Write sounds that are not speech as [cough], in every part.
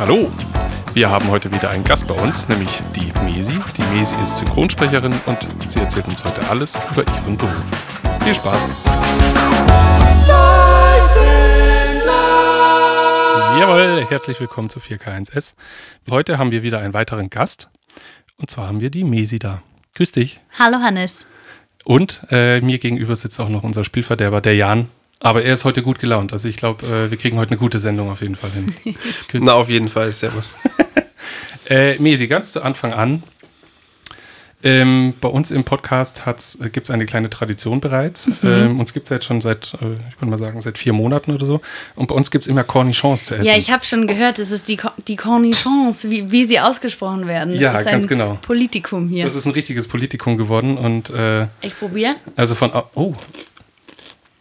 Hallo! Wir haben heute wieder einen Gast bei uns, nämlich die Mesi. Die Mesi ist Synchronsprecherin und sie erzählt uns heute alles über ihren Beruf. Viel Spaß! Jawohl, herzlich willkommen zu 4K1S. Heute haben wir wieder einen weiteren Gast und zwar haben wir die Mesi da. Grüß dich. Hallo Hannes. Und äh, mir gegenüber sitzt auch noch unser Spielverderber, der Jan. Aber er ist heute gut gelaunt. Also ich glaube, äh, wir kriegen heute eine gute Sendung auf jeden Fall hin. [laughs] Na, auf jeden Fall. Servus. [laughs] äh, Mesi, ganz zu Anfang an. Ähm, bei uns im Podcast äh, gibt es eine kleine Tradition bereits. Mhm. Ähm, uns gibt es jetzt schon seit, äh, ich würde mal sagen, seit vier Monaten oder so. Und bei uns gibt es immer Cornichons zu essen. Ja, ich habe schon gehört, es ist die, die Cornichons, wie, wie sie ausgesprochen werden. Das ja, ist ganz genau. Politikum hier. Das ist ein richtiges Politikum geworden. Und, äh, ich probiere. Also von, oh,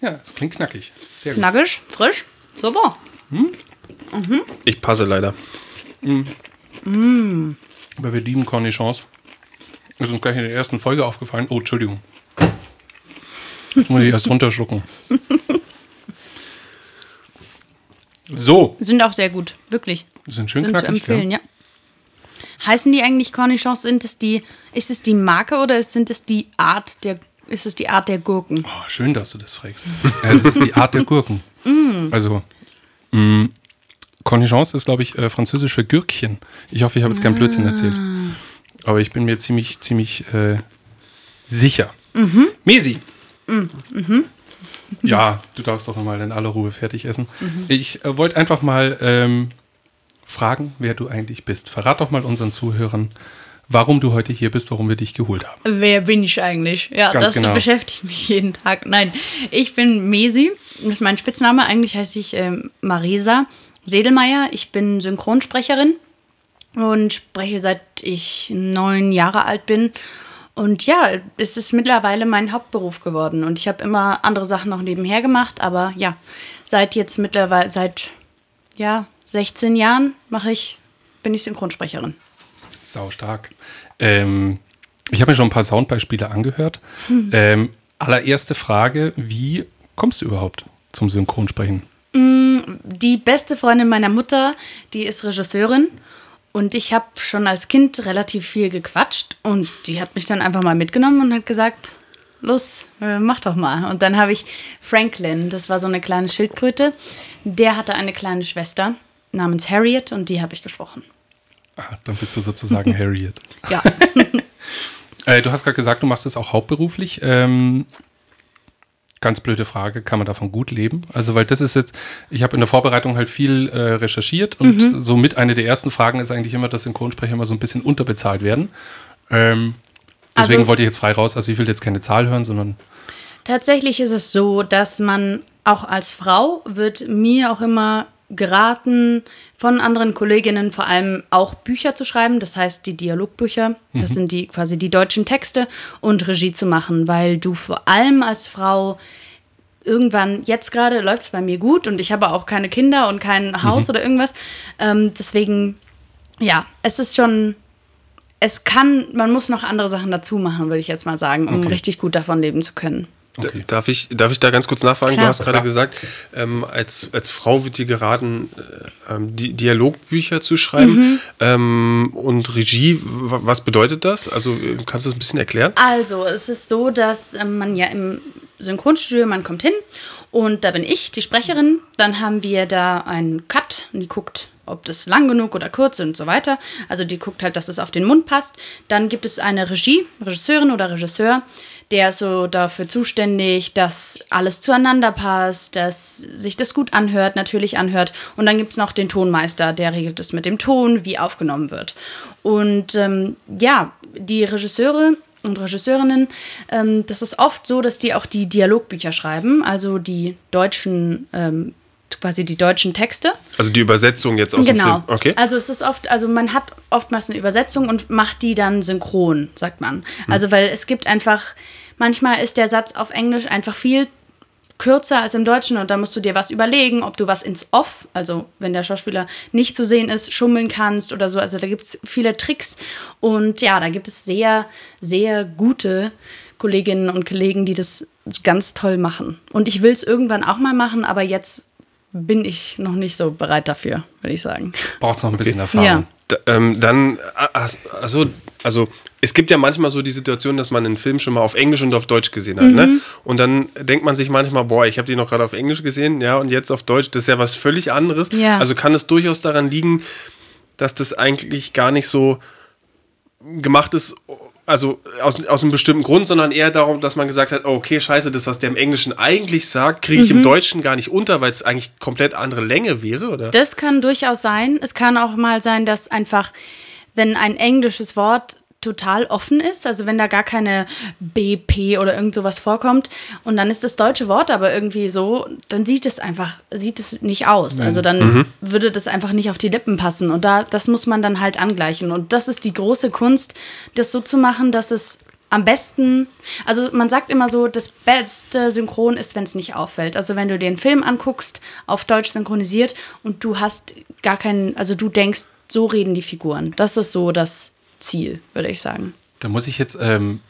ja, es klingt knackig. Sehr gut. Knackig, frisch, super. Hm? Mhm. Ich passe leider. Mhm. Mm. Aber wir lieben Cornichons. Ist uns gleich in der ersten Folge aufgefallen. Oh, Entschuldigung. Das muss ich erst runterschlucken. [laughs] So. Sind auch sehr gut, wirklich. Sind schön sind knackig. Zu empfehlen, ja. ja. Heißen die eigentlich Cornichons? Sind es die, ist es die Marke oder sind es die Art der, ist es die Art der Gurken? Oh, schön, dass du das fragst. [laughs] ja, das ist die Art der Gurken. Mm. Also, mm, Cornichons ist, glaube ich, äh, französisch für Gürkchen. Ich hoffe, ich habe jetzt keinen Blödsinn erzählt. Ah. Aber ich bin mir ziemlich, ziemlich äh, sicher. Mhm. Mesi. Mhm. mhm. Ja, du darfst doch mal in aller Ruhe fertig essen. Mhm. Ich äh, wollte einfach mal ähm, fragen, wer du eigentlich bist. Verrat doch mal unseren Zuhörern, warum du heute hier bist, warum wir dich geholt haben. Wer bin ich eigentlich? Ja, Ganz das genau. beschäftigt mich jeden Tag. Nein, ich bin Mesi. Das ist mein Spitzname. Eigentlich heiße ich ähm, Marisa Sedelmeier. Ich bin Synchronsprecherin und spreche seit ich neun Jahre alt bin. Und ja, es ist mittlerweile mein Hauptberuf geworden. Und ich habe immer andere Sachen noch nebenher gemacht. Aber ja, seit jetzt mittlerweile, seit ja, 16 Jahren mache ich, bin ich Synchronsprecherin. Sau stark. Ähm, ich habe mir schon ein paar Soundbeispiele angehört. Hm. Ähm, allererste Frage: Wie kommst du überhaupt zum Synchronsprechen? Mm, die beste Freundin meiner Mutter, die ist Regisseurin und ich habe schon als Kind relativ viel gequatscht und die hat mich dann einfach mal mitgenommen und hat gesagt, los, äh, mach doch mal. Und dann habe ich Franklin, das war so eine kleine Schildkröte, der hatte eine kleine Schwester namens Harriet und die habe ich gesprochen. Ah, dann bist du sozusagen [laughs] Harriet. Ja. [laughs] äh, du hast gerade gesagt, du machst es auch hauptberuflich. Ähm, Ganz blöde Frage, kann man davon gut leben? Also, weil das ist jetzt, ich habe in der Vorbereitung halt viel äh, recherchiert und mhm. somit eine der ersten Fragen ist eigentlich immer, dass Synchronsprecher immer so ein bisschen unterbezahlt werden. Ähm, deswegen also, wollte ich jetzt frei raus, also ich will jetzt keine Zahl hören, sondern. Tatsächlich ist es so, dass man auch als Frau wird mir auch immer geraten, von anderen Kolleginnen vor allem auch Bücher zu schreiben, das heißt die Dialogbücher, das mhm. sind die quasi die deutschen Texte und Regie zu machen, weil du vor allem als Frau irgendwann, jetzt gerade läuft es bei mir gut und ich habe auch keine Kinder und kein Haus mhm. oder irgendwas. Ähm, deswegen, ja, es ist schon, es kann, man muss noch andere Sachen dazu machen, würde ich jetzt mal sagen, um okay. richtig gut davon leben zu können. Okay. Darf, ich, darf ich da ganz kurz nachfragen? Klar. Du hast gerade gesagt, ähm, als, als Frau wird dir geraten, äh, ähm, die Dialogbücher zu schreiben. Mhm. Ähm, und Regie, was bedeutet das? Also äh, kannst du das ein bisschen erklären? Also, es ist so, dass ähm, man ja im Synchronstudio, man kommt hin und da bin ich, die Sprecherin. Dann haben wir da einen Cut und die guckt, ob das lang genug oder kurz und so weiter. Also die guckt halt, dass es auf den Mund passt. Dann gibt es eine Regie, Regisseurin oder Regisseur, der ist so dafür zuständig, dass alles zueinander passt, dass sich das gut anhört, natürlich anhört. Und dann gibt es noch den Tonmeister, der regelt es mit dem Ton, wie aufgenommen wird. Und ähm, ja, die Regisseure und Regisseurinnen, ähm, das ist oft so, dass die auch die Dialogbücher schreiben, also die deutschen ähm, quasi die deutschen Texte. Also die Übersetzung jetzt aus genau. dem Film. Okay. Also es ist oft, also man hat oftmals eine Übersetzung und macht die dann synchron, sagt man. Hm. Also weil es gibt einfach, manchmal ist der Satz auf Englisch einfach viel kürzer als im Deutschen und da musst du dir was überlegen, ob du was ins Off, also wenn der Schauspieler nicht zu sehen ist, schummeln kannst oder so. Also da gibt es viele Tricks und ja, da gibt es sehr, sehr gute Kolleginnen und Kollegen, die das ganz toll machen. Und ich will es irgendwann auch mal machen, aber jetzt bin ich noch nicht so bereit dafür, würde ich sagen. Braucht noch ein bisschen Erfahrung. Ja. Da, ähm, dann, also, also es gibt ja manchmal so die Situation, dass man einen Film schon mal auf Englisch und auf Deutsch gesehen hat. Mhm. Ne? Und dann denkt man sich manchmal, boah, ich habe die noch gerade auf Englisch gesehen, ja, und jetzt auf Deutsch, das ist ja was völlig anderes. Ja. Also kann es durchaus daran liegen, dass das eigentlich gar nicht so gemacht ist, also aus, aus einem bestimmten Grund, sondern eher darum, dass man gesagt hat, oh, okay, scheiße, das, was der im Englischen eigentlich sagt, kriege ich Mhm. im Deutschen gar nicht unter, weil es eigentlich komplett andere Länge wäre, oder? Das kann durchaus sein. Es kann auch mal sein, dass einfach, wenn ein englisches Wort total offen ist, also wenn da gar keine BP oder irgend sowas vorkommt und dann ist das deutsche Wort aber irgendwie so, dann sieht es einfach, sieht es nicht aus. Also dann würde das einfach nicht auf die Lippen passen und da, das muss man dann halt angleichen und das ist die große Kunst, das so zu machen, dass es am besten, also man sagt immer so, das beste Synchron ist, wenn es nicht auffällt. Also wenn du den Film anguckst, auf Deutsch synchronisiert und du hast gar keinen, also du denkst, so reden die Figuren. Das ist so das Ziel, würde ich sagen. Da muss ich jetzt, ähm,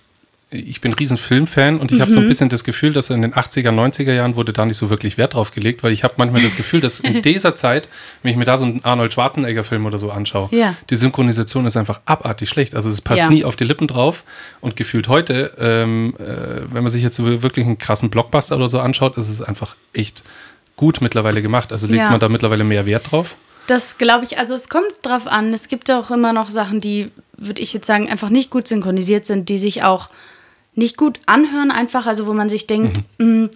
ich bin ein riesen Filmfan und ich habe so ein bisschen das Gefühl, dass in den 80er, 90er Jahren wurde da nicht so wirklich Wert drauf gelegt, weil ich habe manchmal das Gefühl, dass in [laughs] dieser Zeit, wenn ich mir da so einen Arnold Schwarzenegger-Film oder so anschaue, Ja. die Synchronisation ist einfach abartig schlecht. Also es passt Ja. nie auf die Lippen drauf und gefühlt heute, ähm, äh, wenn man sich jetzt so wirklich einen krassen Blockbuster oder so anschaut, ist es einfach echt gut mittlerweile gemacht. Also legt Ja. man da mittlerweile mehr Wert drauf. Das glaube ich, also es kommt drauf an. Es gibt auch immer noch Sachen, die, würde ich jetzt sagen, einfach nicht gut synchronisiert sind, die sich auch nicht gut anhören, einfach, also wo man sich denkt, mh,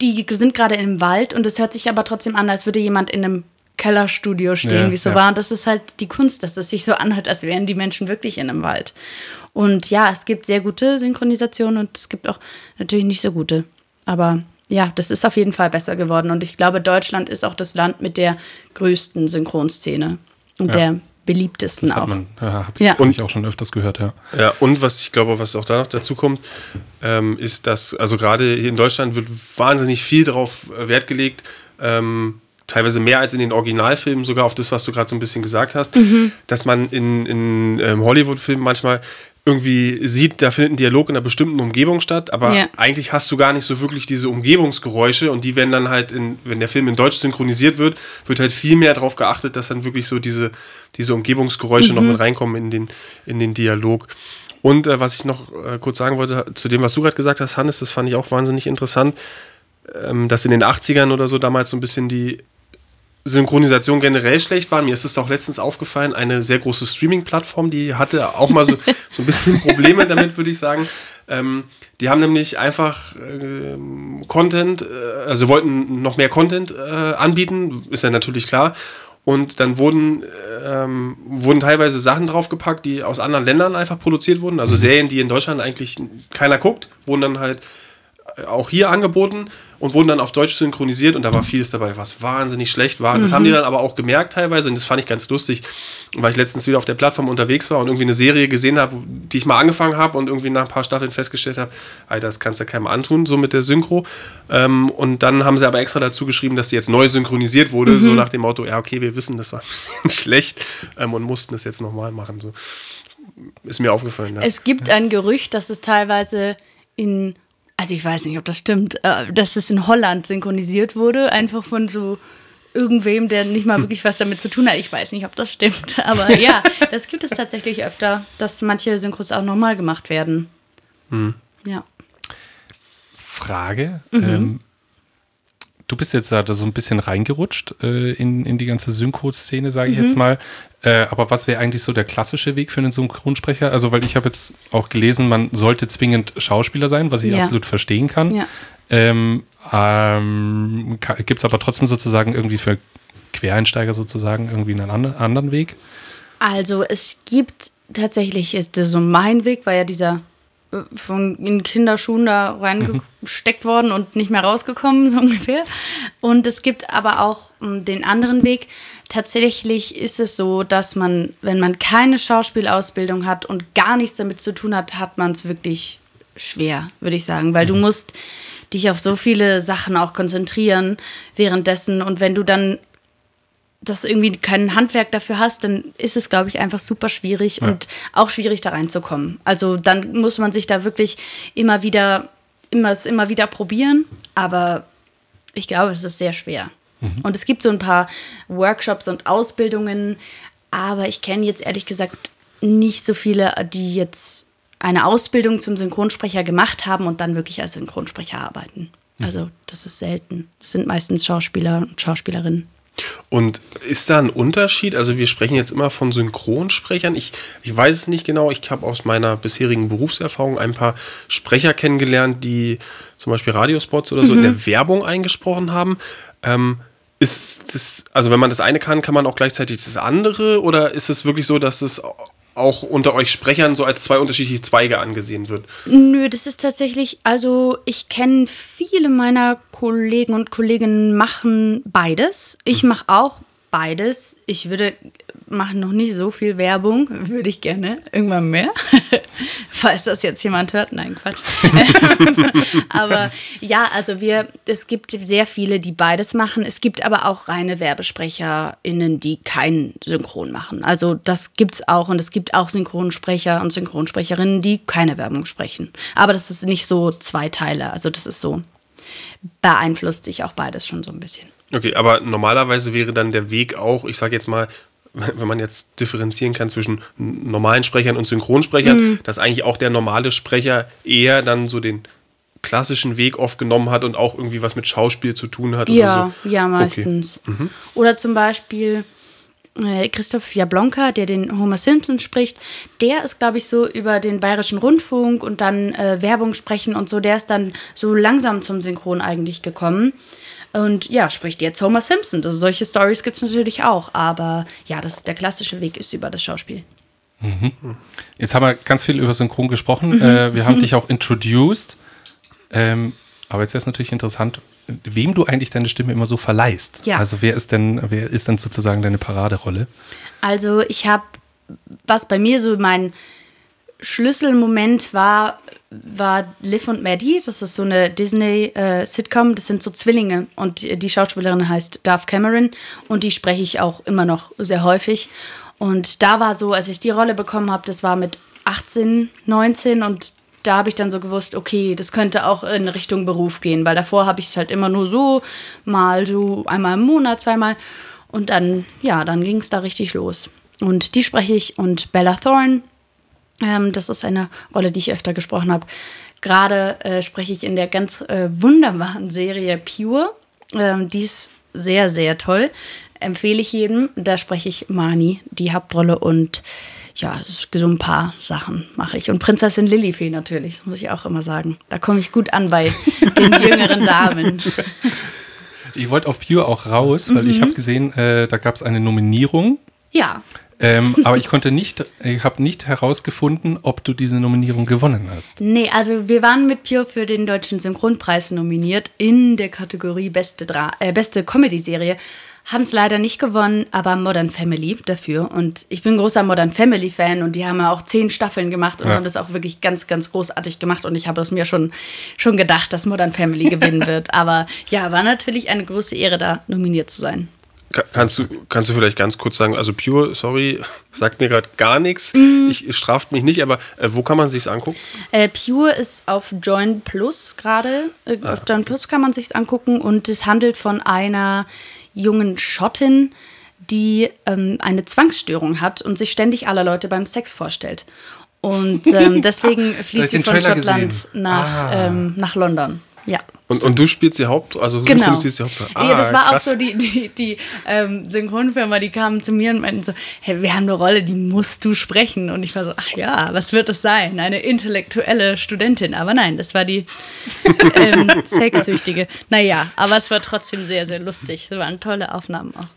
die sind gerade im Wald und es hört sich aber trotzdem an, als würde jemand in einem Kellerstudio stehen, Ja, wie es so ja. war. Und das ist halt die Kunst, dass es sich so anhört, als wären die Menschen wirklich in einem Wald. Und ja, es gibt sehr gute Synchronisationen und es gibt auch natürlich nicht so gute. Aber ja, das ist auf jeden Fall besser geworden. Und ich glaube, Deutschland ist auch das Land mit der größten Synchronszene und Ja. der beliebtesten Das auch. man, ja, habe ich, Ja. hab ich auch schon öfters gehört, ja. Ja, und was ich glaube, was auch da noch dazu kommt, ähm, ist, dass, also gerade hier in Deutschland wird wahnsinnig viel darauf äh, Wert gelegt, ähm, teilweise mehr als in den Originalfilmen, sogar auf das, was du gerade so ein bisschen gesagt hast, dass man in, in ähm, Hollywood-Filmen manchmal irgendwie sieht, da findet ein Dialog in einer bestimmten Umgebung statt, aber Ja. eigentlich hast du gar nicht so wirklich diese Umgebungsgeräusche und die werden dann halt, in, wenn der Film in Deutsch synchronisiert wird, wird halt viel mehr darauf geachtet, dass dann wirklich so diese, diese Umgebungsgeräusche noch mit reinkommen in den, in den Dialog. Und äh, was ich noch äh, kurz sagen wollte, zu dem, was du gerade gesagt hast, Hannes, das fand ich auch wahnsinnig interessant, ähm, dass in den 80ern oder so damals so ein bisschen die Synchronisation generell schlecht war. Mir ist es auch letztens aufgefallen, eine sehr große Streaming-Plattform, die hatte auch mal so, [laughs] so ein bisschen Probleme damit, würde ich sagen. Ähm, die haben nämlich einfach ähm, Content, äh, also wollten noch mehr Content äh, anbieten, ist ja natürlich klar. Und dann wurden, ähm, wurden teilweise Sachen draufgepackt, die aus anderen Ländern einfach produziert wurden. Also Serien, die in Deutschland eigentlich keiner guckt, wurden dann halt auch hier angeboten und wurden dann auf Deutsch synchronisiert und da war vieles dabei, was wahnsinnig schlecht war. Das haben die dann aber auch gemerkt teilweise und das fand ich ganz lustig, weil ich letztens wieder auf der Plattform unterwegs war und irgendwie eine Serie gesehen habe, die ich mal angefangen habe und irgendwie nach ein paar Staffeln festgestellt habe, Alter, das kannst du keinem antun, so mit der Synchro. Ähm, und dann haben sie aber extra dazu geschrieben, dass sie jetzt neu synchronisiert wurde, so nach dem Motto, ja okay, wir wissen, das war ein [laughs] bisschen schlecht ähm, und mussten das jetzt nochmal machen. So. Ist mir aufgefallen. Ja. Es gibt ein Gerücht, dass es teilweise in, also ich weiß nicht, ob das stimmt, äh, dass es in Holland synchronisiert wurde, einfach von so irgendwem, der nicht mal wirklich was damit zu tun hat. Ich weiß nicht, ob das stimmt, [laughs] aber ja, das gibt es tatsächlich öfter, dass manche Synchros auch nochmal gemacht werden. Ja. Frage. Mhm. Ähm, du bist jetzt da so ein bisschen reingerutscht äh, in, in die ganze Synchro-Szene, sage ich jetzt Mhm. mal. Äh, aber was wäre eigentlich so der klassische Weg für einen Synchronsprecher? Also, weil ich habe jetzt auch gelesen, man sollte zwingend Schauspieler sein, was ich Ja. absolut verstehen kann. Ja. Ähm, ähm, Gibt es aber trotzdem sozusagen irgendwie für Quereinsteiger sozusagen irgendwie einen anderen, anderen Weg? Also es gibt tatsächlich, ist so mein Weg, war ja dieser von in Kinderschuhen da reingesteckt worden und nicht mehr rausgekommen, [laughs] so ungefähr. Und es gibt aber auch ähm, den anderen Weg. Tatsächlich ist es so, dass man, wenn man keine Schauspielausbildung hat und gar nichts damit zu tun hat, hat man es wirklich schwer, würde ich sagen, weil du musst dich auf so viele Sachen auch konzentrieren währenddessen und wenn du dann das irgendwie kein Handwerk dafür hast, dann ist es, glaube ich, einfach super schwierig und auch schwierig da reinzukommen. Also dann muss man sich da wirklich immer wieder, immer, es immer wieder probieren, aber ich glaube, es ist sehr schwer. Mhm. Und es gibt so ein paar Workshops und Ausbildungen, aber ich kenne jetzt ehrlich gesagt nicht so viele, die jetzt eine Ausbildung zum Synchronsprecher gemacht haben und dann wirklich als Synchronsprecher arbeiten. Mhm. Also das ist selten. Das sind meistens Schauspieler und Schauspielerinnen. Und ist da ein Unterschied? Also wir sprechen jetzt immer von Synchronsprechern. Ich, ich weiß es nicht genau. Ich habe aus meiner bisherigen Berufserfahrung ein paar Sprecher kennengelernt, die zum Beispiel Radiospots oder so mhm. in der Werbung eingesprochen haben. Ähm, ist das, also wenn man das eine kann, kann man auch gleichzeitig das andere? Oder ist es wirklich so, dass es auch unter euch Sprechern so als zwei unterschiedliche Zweige angesehen wird? Nö, das ist tatsächlich, also ich kenne viele meiner Kollegen und Kolleginnen machen beides. Ich mache auch beides. Ich würde machen noch nicht so viel Werbung, würde ich gerne irgendwann mehr. [laughs] Falls das jetzt jemand hört, nein, Quatsch. [laughs] aber ja, also wir, es gibt sehr viele, die beides machen. Es gibt aber auch reine WerbesprecherInnen, die kein Synchron machen. Also das gibt es auch und es gibt auch Synchronsprecher und Synchronsprecherinnen, die keine Werbung sprechen. Aber das ist nicht so zwei Teile. Also das ist so, beeinflusst sich auch beides schon so ein bisschen. Okay, aber normalerweise wäre dann der Weg auch, ich sage jetzt mal, wenn man jetzt differenzieren kann zwischen normalen Sprechern und Synchronsprechern, mhm. dass eigentlich auch der normale Sprecher eher dann so den klassischen Weg oft genommen hat und auch irgendwie was mit Schauspiel zu tun hat. Ja, so. ja, meistens. Okay. Mhm. Oder zum Beispiel äh, Christoph Jablonka, der den Homer Simpson spricht, der ist, glaube ich, so über den Bayerischen Rundfunk und dann äh, Werbung sprechen und so, der ist dann so langsam zum Synchron eigentlich gekommen. Und ja, spricht jetzt Homer Simpson. Also solche Stories gibt es natürlich auch. Aber ja, das, der klassische Weg ist über das Schauspiel. Mhm. Jetzt haben wir ganz viel über Synchron gesprochen. Mhm. Äh, wir haben [laughs] dich auch introduced. Ähm, aber jetzt ist natürlich interessant, wem du eigentlich deine Stimme immer so verleihst. Ja. Also wer ist denn, wer ist denn sozusagen deine Paraderolle? Also ich habe, was bei mir so mein Schlüsselmoment war, war Liv und Maddie. Das ist so eine Disney-Sitcom. Äh, das sind so Zwillinge. Und die, die Schauspielerin heißt Darth Cameron. Und die spreche ich auch immer noch sehr häufig. Und da war so, als ich die Rolle bekommen habe, das war mit 18, 19 und da habe ich dann so gewusst, okay, das könnte auch in Richtung Beruf gehen, weil davor habe ich es halt immer nur so, mal so einmal im Monat, zweimal. Und dann, ja, dann ging es da richtig los. Und die spreche ich und Bella Thorne, ähm, das ist eine Rolle, die ich öfter gesprochen habe. Gerade äh, spreche ich in der ganz äh, wunderbaren Serie Pure. Ähm, die ist sehr, sehr toll. Empfehle ich jedem. Da spreche ich Mani, die Hauptrolle und ja, so ein paar Sachen mache ich. Und Prinzessin Lilifee natürlich, das muss ich auch immer sagen. Da komme ich gut an bei den [laughs] jüngeren Damen. Ich wollte auf Pure auch raus, weil mhm. ich habe gesehen, äh, da gab es eine Nominierung. Ja. Ähm, aber ich konnte nicht, ich habe nicht herausgefunden, ob du diese Nominierung gewonnen hast. Nee, also wir waren mit Pure für den Deutschen Synchronpreis nominiert in der Kategorie Beste, äh, Beste Comedy-Serie. Haben es leider nicht gewonnen, aber Modern Family dafür. Und ich bin großer Modern Family-Fan und die haben ja auch zehn Staffeln gemacht und ja. haben das auch wirklich ganz, ganz großartig gemacht. Und ich habe es mir schon, schon gedacht, dass Modern Family gewinnen [laughs] wird. Aber ja, war natürlich eine große Ehre, da nominiert zu sein. Kannst du, kannst du vielleicht ganz kurz sagen, also Pure, sorry, [laughs] sagt mir gerade gar nichts. Mm. Ich straft mich nicht, aber äh, wo kann man sich's angucken? Äh, Pure ist auf Join Plus gerade. Äh, ah. Auf Join Plus kann man sich's angucken und es handelt von einer jungen Schottin, die ähm, eine Zwangsstörung hat und sich ständig aller Leute beim Sex vorstellt. Und [laughs] ähm, deswegen flieht sie von Schottland nach, ah. ähm, nach London. Ja. Und, und du spielst die Haupt, also genau. synchronisierst die Hauptsache. Ah, ja, das war krass. auch so die, die, die ähm, Synchronfirma, die kamen zu mir und meinten so, hey, wir haben eine Rolle, die musst du sprechen. Und ich war so, ach ja, was wird das sein? Eine intellektuelle Studentin. Aber nein, das war die [laughs] ähm, Sexsüchtige. Naja, aber es war trotzdem sehr, sehr lustig. Es waren tolle Aufnahmen auch.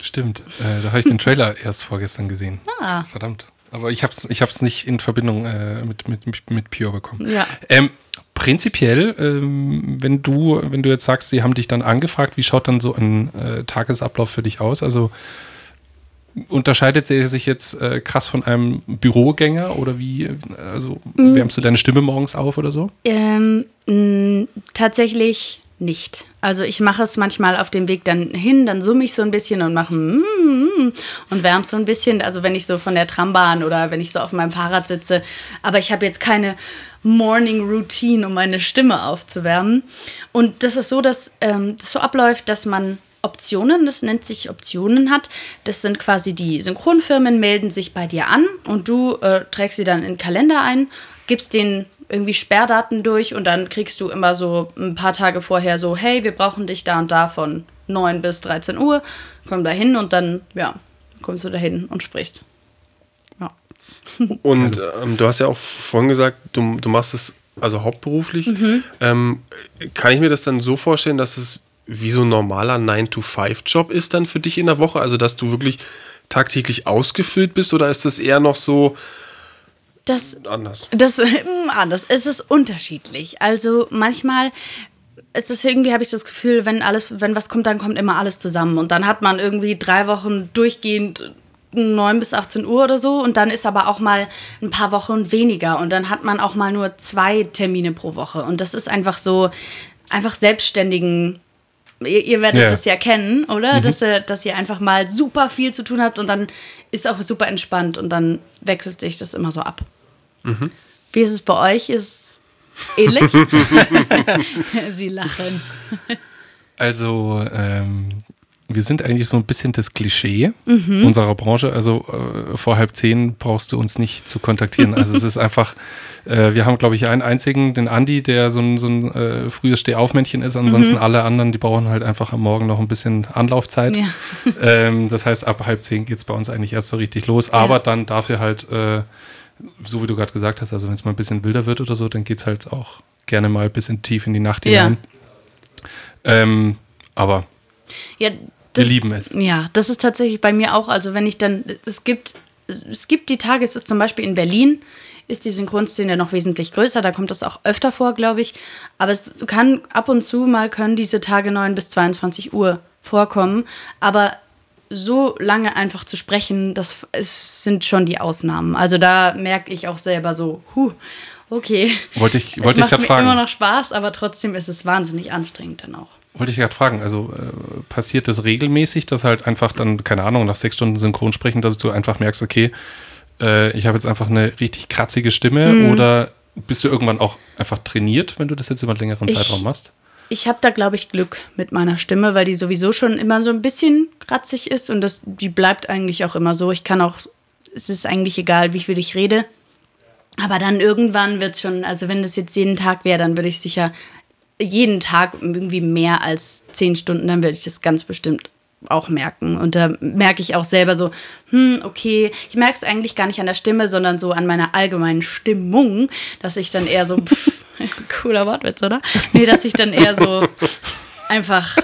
Stimmt, äh, da habe ich den Trailer erst vorgestern gesehen. Ah. Verdammt. Aber ich habe es ich hab's nicht in Verbindung äh, mit, mit, mit Pure bekommen. Ja. Ähm, prinzipiell, ähm, wenn du, wenn du jetzt sagst, sie haben dich dann angefragt, wie schaut dann so ein äh, Tagesablauf für dich aus? Also unterscheidet er sich jetzt äh, krass von einem Bürogänger oder wie, also mhm. wärmst du deine Stimme morgens auf oder so? Ähm, tatsächlich nicht. Also ich mache es manchmal auf dem Weg dann hin, dann summe ich so ein bisschen und mache mm, mm, und wärme so ein bisschen. Also wenn ich so von der Trambahn oder wenn ich so auf meinem Fahrrad sitze. Aber ich habe jetzt keine Morning Routine, um meine Stimme aufzuwärmen. Und das ist so, dass ähm, das so abläuft, dass man Optionen, das nennt sich Optionen hat. Das sind quasi die Synchronfirmen melden sich bei dir an und du äh, trägst sie dann in den Kalender ein, gibst denen irgendwie Sperrdaten durch und dann kriegst du immer so ein paar Tage vorher so, hey, wir brauchen dich da und da von 9 bis 13 Uhr, komm da hin und dann, ja, kommst du da hin und sprichst. Ja. [laughs] Und ähm, du hast ja auch vorhin gesagt, du, du machst es also hauptberuflich. Mhm. Ähm, kann ich mir das dann so vorstellen, dass es wie so ein normaler 9-to-5-Job ist dann für dich in der Woche? Also, dass du wirklich tagtäglich ausgefüllt bist oder ist das eher noch so das, anders? Das, [laughs] anders. Es ist unterschiedlich. Also, manchmal es ist irgendwie, habe ich das Gefühl, wenn alles, wenn was kommt, dann kommt immer alles zusammen. Und dann hat man irgendwie drei Wochen durchgehend 9 bis 18 Uhr oder so und dann ist aber auch mal ein paar Wochen weniger und dann hat man auch mal nur zwei Termine pro Woche und das ist einfach so, einfach selbstständigen, ihr, ihr werdet ja. das ja kennen, oder? Mhm. Dass, dass ihr einfach mal super viel zu tun habt und dann ist auch super entspannt und dann wechselt sich das immer so ab. Mhm. Wie ist es bei euch? Ist ähnlich? [laughs] Sie lachen. Also, ähm, wir sind eigentlich so ein bisschen das Klischee mhm. unserer Branche. Also äh, vor halb zehn brauchst du uns nicht zu kontaktieren. Also es ist einfach, äh, wir haben, glaube ich, einen einzigen, den Andi, der so ein, so ein äh, frühes Stehaufmännchen ist. Ansonsten mhm. alle anderen, die brauchen halt einfach am Morgen noch ein bisschen Anlaufzeit. Ja. Ähm, das heißt, ab halb zehn geht es bei uns eigentlich erst so richtig los. Ja. Aber dann dafür halt, äh, so wie du gerade gesagt hast, also wenn es mal ein bisschen wilder wird oder so, dann geht es halt auch gerne mal ein bisschen tief in die Nacht hinein. Ja. Ähm, aber ja, das, Wir lieben es. Ja, das ist tatsächlich bei mir auch. Also wenn ich dann, es gibt, es gibt die Tage, es ist zum Beispiel in Berlin, ist die Synchronszene noch wesentlich größer. Da kommt das auch öfter vor, glaube ich. Aber es kann ab und zu mal können diese Tage 9 bis 22 Uhr vorkommen. Aber so lange einfach zu sprechen, das ist, sind schon die Ausnahmen. Also da merke ich auch selber so, huh, okay. Wollte ich, wollte ich gerade fragen. Es macht immer noch Spaß, aber trotzdem ist es wahnsinnig anstrengend dann auch. Wollte ich gerade fragen, also äh, passiert das regelmäßig, dass halt einfach dann, keine Ahnung, nach sechs Stunden Synchron sprechen, dass du einfach merkst, okay, äh, ich habe jetzt einfach eine richtig kratzige Stimme mhm. oder bist du irgendwann auch einfach trainiert, wenn du das jetzt über einen längeren ich, Zeitraum machst? Ich habe da, glaube ich, Glück mit meiner Stimme, weil die sowieso schon immer so ein bisschen kratzig ist und das, die bleibt eigentlich auch immer so. Ich kann auch, es ist eigentlich egal, wie viel ich rede. Aber dann irgendwann wird es schon, also wenn das jetzt jeden Tag wäre, dann würde ich sicher jeden Tag irgendwie mehr als zehn Stunden, dann würde ich das ganz bestimmt auch merken. Und da merke ich auch selber so, hm, okay, ich merke es eigentlich gar nicht an der Stimme, sondern so an meiner allgemeinen Stimmung, dass ich dann eher so, [laughs] pff, cooler Wortwitz, oder? Nee, dass ich dann eher so einfach,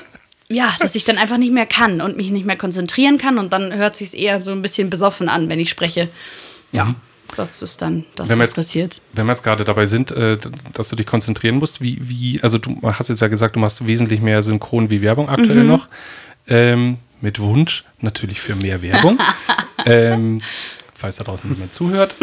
ja, dass ich dann einfach nicht mehr kann und mich nicht mehr konzentrieren kann und dann hört sich eher so ein bisschen besoffen an, wenn ich spreche. Ja. Mhm das ist dann das, wenn was jetzt, passiert. Wenn wir jetzt gerade dabei sind, äh, dass du dich konzentrieren musst, wie, wie, also du hast jetzt ja gesagt, du machst wesentlich mehr Synchron wie Werbung aktuell mhm. noch. Ähm, mit Wunsch natürlich für mehr Werbung. [laughs] ähm, falls da draußen niemand zuhört.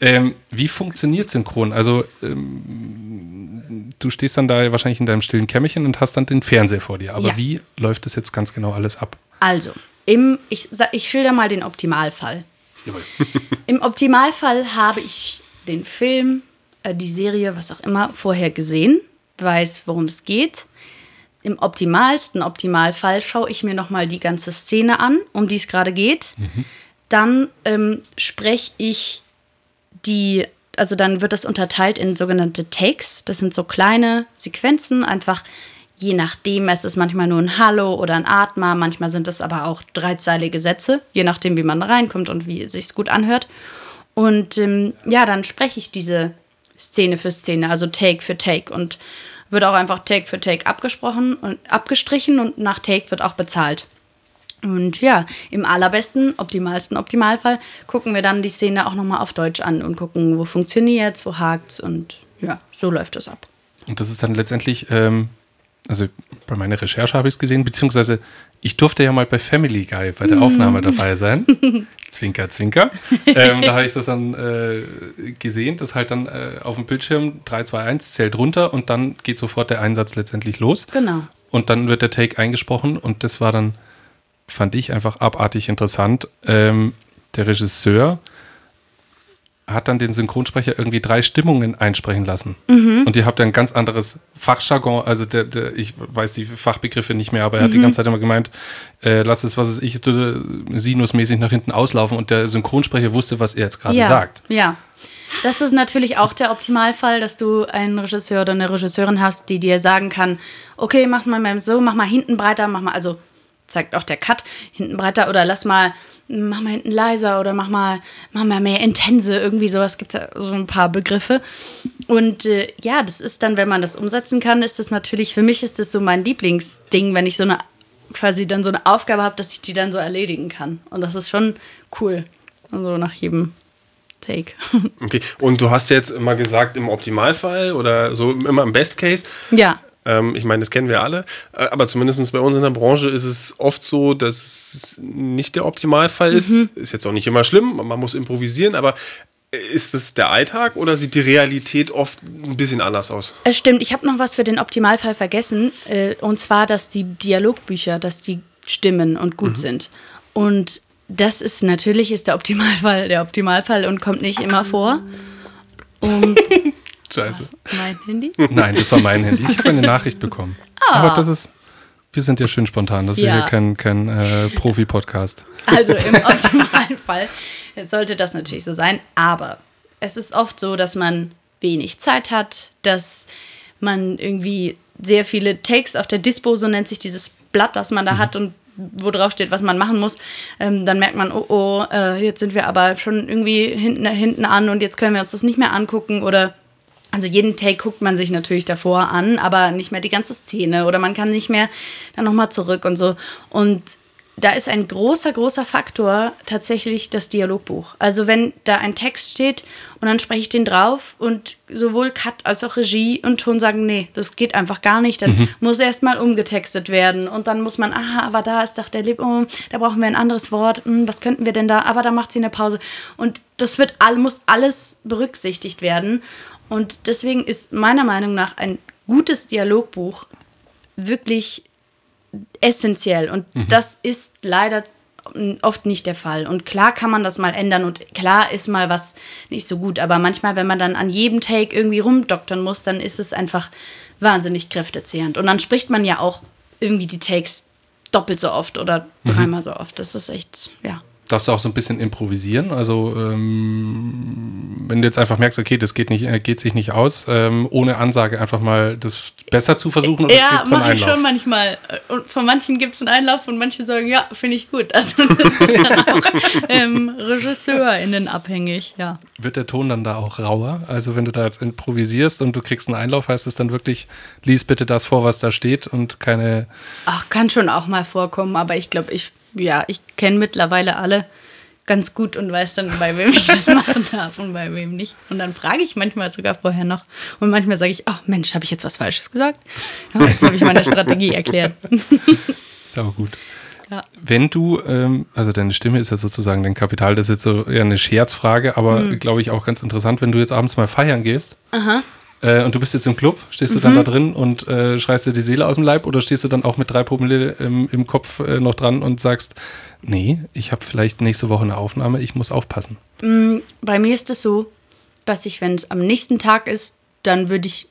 ähm, wie funktioniert Synchron? Also ähm, du stehst dann da wahrscheinlich in deinem stillen Kämmerchen und hast dann den Fernseher vor dir. Aber ja. wie läuft das jetzt ganz genau alles ab? Also, im, ich, ich schilder mal den Optimalfall. [laughs] Im Optimalfall habe ich den Film, äh, die Serie, was auch immer, vorher gesehen, weiß, worum es geht. Im optimalsten Optimalfall schaue ich mir nochmal die ganze Szene an, um die es gerade geht. Mhm. Dann ähm, spreche ich die, also dann wird das unterteilt in sogenannte Takes. Das sind so kleine Sequenzen, einfach je nachdem, es ist manchmal nur ein Hallo oder ein Atma, manchmal sind es aber auch dreizeilige Sätze, je nachdem, wie man reinkommt und wie es sich gut anhört. Und ähm, ja, dann spreche ich diese Szene für Szene, also Take für Take und wird auch einfach Take für Take abgesprochen und abgestrichen und nach Take wird auch bezahlt. Und ja, im allerbesten, optimalsten Optimalfall gucken wir dann die Szene auch nochmal auf Deutsch an und gucken, wo funktioniert's, wo hakt's und ja, so läuft es ab. Und das ist dann letztendlich ähm, also bei meiner Recherche habe ich es gesehen, beziehungsweise ich durfte ja mal bei Family Guy bei der mm. Aufnahme dabei sein. [laughs] zwinker, zwinker. Ähm, da habe ich das dann äh, gesehen, dass halt dann äh, auf dem Bildschirm 3, 2, 1 zählt runter und dann geht sofort der Einsatz letztendlich los. Genau. Und dann wird der Take eingesprochen und das war dann, fand ich einfach abartig interessant. Ähm, der Regisseur hat dann den Synchronsprecher irgendwie drei Stimmungen einsprechen lassen. Mhm. Und ihr habt ein ganz anderes Fachjargon, also der, der, ich weiß die Fachbegriffe nicht mehr, aber er hat die mhm. ganze Zeit immer gemeint, äh, lass es, was ist ich, sinusmäßig nach hinten auslaufen und der Synchronsprecher wusste, was er jetzt gerade ja. sagt. Ja. Das ist natürlich auch der Optimalfall, dass du einen Regisseur oder eine Regisseurin hast, die dir sagen kann, okay, mach mal so, mach mal hinten breiter, mach mal, also zeigt auch der Cut, hinten breiter oder lass mal, mach mal hinten leiser oder mach mal, mach mal mehr intense, irgendwie sowas gibt es ja so ein paar Begriffe. Und äh, ja, das ist dann, wenn man das umsetzen kann, ist das natürlich, für mich ist das so mein Lieblingsding, wenn ich so eine, quasi dann so eine Aufgabe habe, dass ich die dann so erledigen kann. Und das ist schon cool. Also nach jedem Take. [laughs] Okay, und du hast jetzt immer gesagt, im Optimalfall oder so immer im Best Case. Ja. Ähm, ich meine, das kennen wir alle. Äh, aber zumindest bei uns in der Branche ist es oft so, dass es nicht der Optimalfall ist. Mhm. Ist jetzt auch nicht immer schlimm, man muss improvisieren, aber ist es der Alltag oder sieht die Realität oft ein bisschen anders aus? Es stimmt, ich habe noch was für den Optimalfall vergessen. Äh, und zwar, dass die Dialogbücher, dass die stimmen und gut mhm. sind. Und das ist natürlich ist der Optimalfall der Optimalfall und kommt nicht immer vor. Und [laughs] Scheiße. Mein Handy? [laughs] Nein, das war mein Handy. Ich habe eine Nachricht bekommen. Ah. Aber das ist, wir sind ja schön spontan. Das ist ja, ja kein, kein äh, Profi-Podcast. Also im [laughs] Optimalfall sollte das natürlich so sein. Aber es ist oft so, dass man wenig Zeit hat, dass man irgendwie sehr viele Takes auf der Dispo, so nennt sich dieses Blatt, das man da mhm. hat und wo drauf steht, was man machen muss, ähm, dann merkt man, oh oh, äh, jetzt sind wir aber schon irgendwie hinten, hinten an und jetzt können wir uns das nicht mehr angucken oder also jeden Take guckt man sich natürlich davor an, aber nicht mehr die ganze Szene oder man kann nicht mehr dann nochmal zurück und so. Und da ist ein großer, großer Faktor tatsächlich das Dialogbuch. Also wenn da ein Text steht und dann spreche ich den drauf und sowohl Cut als auch Regie und Ton sagen, nee, das geht einfach gar nicht. Dann mhm. muss erstmal umgetextet werden und dann muss man, aha, aber da ist doch der Leb, oh, da brauchen wir ein anderes Wort, hm, was könnten wir denn da, aber da macht sie eine Pause. Und das wird all, muss alles berücksichtigt werden. Und deswegen ist meiner Meinung nach ein gutes Dialogbuch wirklich essentiell. Und mhm. das ist leider oft nicht der Fall. Und klar kann man das mal ändern und klar ist mal was nicht so gut. Aber manchmal, wenn man dann an jedem Take irgendwie rumdoktern muss, dann ist es einfach wahnsinnig kräftezehrend. Und dann spricht man ja auch irgendwie die Takes doppelt so oft oder mhm. dreimal mhm. so oft. Das ist echt, ja darfst du auch so ein bisschen improvisieren. Also ähm, wenn du jetzt einfach merkst, okay, das geht nicht, äh, geht sich nicht aus, ähm, ohne Ansage einfach mal das besser zu versuchen oder ja, gibt's einen Einlauf? Ja, mache ich schon manchmal. Und von manchen gibt es einen Einlauf und manche sagen, ja, finde ich gut. [laughs] Also das ist dann auch ähm, RegisseurInnen abhängig, ja. Wird der Ton dann da auch rauer? Also wenn du da jetzt improvisierst und du kriegst einen Einlauf, heißt es dann wirklich, lies bitte das vor, was da steht und keine... Ach, kann schon auch mal vorkommen, aber ich glaube, ich ja, ich kenne mittlerweile alle ganz gut und weiß dann, bei wem ich das [laughs] machen darf und bei wem nicht. Und dann frage ich manchmal sogar vorher noch. Und manchmal sage ich, oh Mensch, habe ich jetzt was Falsches gesagt? Ja, jetzt habe ich meine Strategie [laughs] erklärt. [laughs] Ist aber gut. Ja. Wenn du, ähm, also deine Stimme ist ja sozusagen dein Kapital, das ist jetzt so eher eine Scherzfrage, aber mhm. glaube ich auch ganz interessant, wenn du jetzt abends mal feiern gehst. Aha äh, und du bist jetzt im Club, stehst du mhm. dann da drin und äh, schreist dir die Seele aus dem Leib oder stehst du dann auch mit drei Promille im, im Kopf äh, noch dran und sagst, nee, ich habe vielleicht nächste Woche eine Aufnahme, ich muss aufpassen? Mm, bei mir ist es so, dass ich, wenn es am nächsten Tag ist, dann würde ich,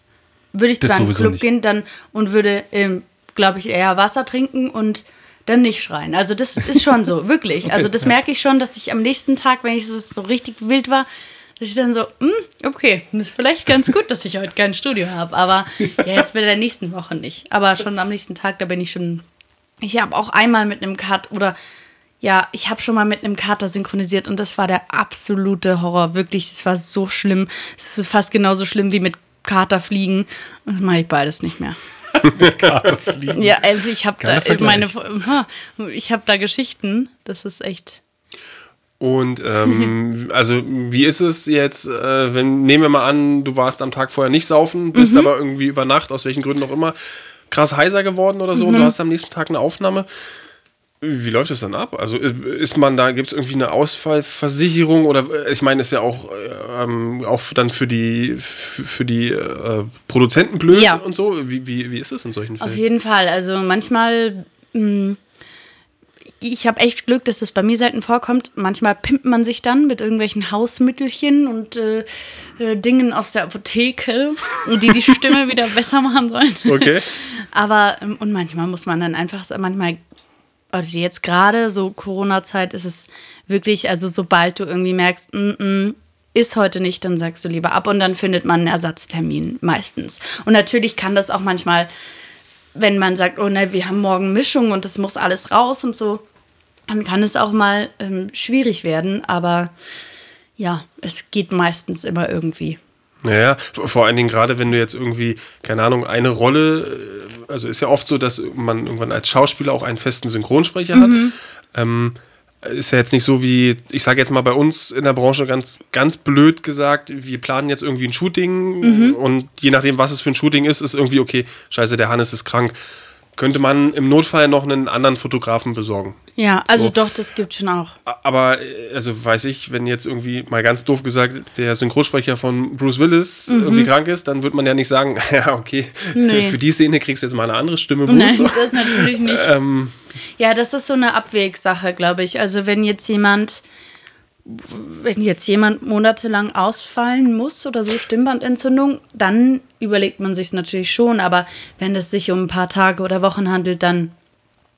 würde ich zwar in den Club nicht. gehen dann, und würde, ähm, glaube ich, eher Wasser trinken und dann nicht schreien. Also das ist schon so, [laughs] wirklich. Okay, also das merke ich schon, dass ich am nächsten Tag, wenn ich so richtig wild war, dass ich dann so, hm, okay, ist vielleicht ganz gut, dass ich heute kein Studio habe. Aber [laughs] ja, jetzt bei der nächsten Woche nicht. Aber schon am nächsten Tag, da bin ich schon. Ich habe auch einmal mit einem Cut oder ja, ich habe schon mal mit einem Kater synchronisiert und das war der absolute Horror. Wirklich, es war so schlimm. Es ist fast genauso schlimm wie mit Katerfliegen. Und das mache ich beides nicht mehr. [laughs] Katerfliegen. Ja, also ich habe da meine, [laughs] ich habe da Geschichten. Das ist echt. Und ähm, [laughs] also wie ist es jetzt, äh, wenn, nehmen wir mal an, du warst am Tag vorher nicht saufen, bist mhm. aber irgendwie über Nacht, aus welchen Gründen auch immer, krass heiser geworden oder so mhm. und du hast am nächsten Tag eine Aufnahme. Wie läuft das dann ab? Also ist man da, gibt es irgendwie eine Ausfallversicherung oder äh, ich meine, ist ja auch, ähm, auch dann für die für die äh, Produzenten blöd ja. und so. Wie, wie, wie ist es in solchen Fällen? Auf jeden Fall. Also manchmal mh, mm, ich habe echt Glück, dass das bei mir selten vorkommt. Manchmal pimpt man sich dann mit irgendwelchen Hausmittelchen und äh, äh, Dingen aus der Apotheke, die die Stimme wieder besser machen sollen. Okay. [laughs] Aber, ähm, und manchmal muss man dann einfach, manchmal, also jetzt gerade so Corona-Zeit ist es wirklich, also sobald du irgendwie merkst, mm -mm, ist heute nicht, dann sagst du lieber ab und dann findet man einen Ersatztermin meistens. Und natürlich kann das auch manchmal, wenn man sagt, oh ne, wir haben morgen Mischung und das muss alles raus und so, dann kann es auch mal ähm, schwierig werden, aber ja, es geht meistens immer irgendwie. Naja, vor allen Dingen gerade, wenn du jetzt irgendwie, keine Ahnung, eine Rolle, äh, also ist ja oft so, dass man irgendwann als Schauspieler auch einen festen Synchronsprecher mhm. hat. Ähm, ist ja jetzt nicht so wie, ich sage jetzt mal bei uns in der Branche ganz, ganz blöd gesagt, wir planen jetzt irgendwie ein Shooting mhm. und je nachdem, was es für ein Shooting ist, ist irgendwie, okay, scheiße, der Hannes ist krank könnte man im Notfall noch einen anderen Fotografen besorgen. Ja, also so. doch, das gibt schon auch. Aber, äh, also weiß ich, wenn jetzt irgendwie, mal ganz doof gesagt, der Synchronsprecher von Bruce Willis mhm. irgendwie krank ist, dann wird man ja nicht sagen, [laughs] ja, okay, nee. für die Szene kriegst du jetzt mal eine andere Stimme, Bruce. Nein, [laughs] das natürlich nicht. ähm, ja, das ist so eine Abwegsache, glaube ich. Also wenn jetzt jemand wenn jetzt jemand monatelang ausfallen muss oder so Stimmbandentzündung, dann überlegt man sich es natürlich schon. Aber wenn es sich um ein paar Tage oder Wochen handelt, dann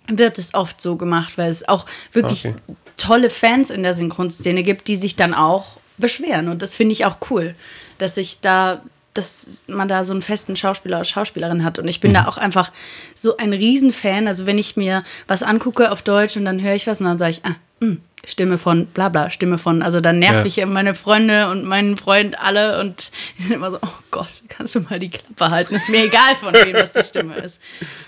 wird es oft so gemacht, weil es auch wirklich okay. tolle Fans in der Synchronszene gibt, die sich dann auch beschweren. Und das finde ich auch cool, dass ich da dass man da so einen festen Schauspieler oder Schauspielerin hat. Und ich bin mhm. da auch einfach so ein Riesenfan. Also wenn ich mir was angucke auf Deutsch und dann höre ich was und dann sage ich, ah, Stimme von bla bla, Stimme von, also dann nerv ich ja. meine Freunde und meinen Freund alle und [laughs] die sind immer so, oh Gott, kannst du mal die Klappe halten? Ist mir egal, von wem das die Stimme ist.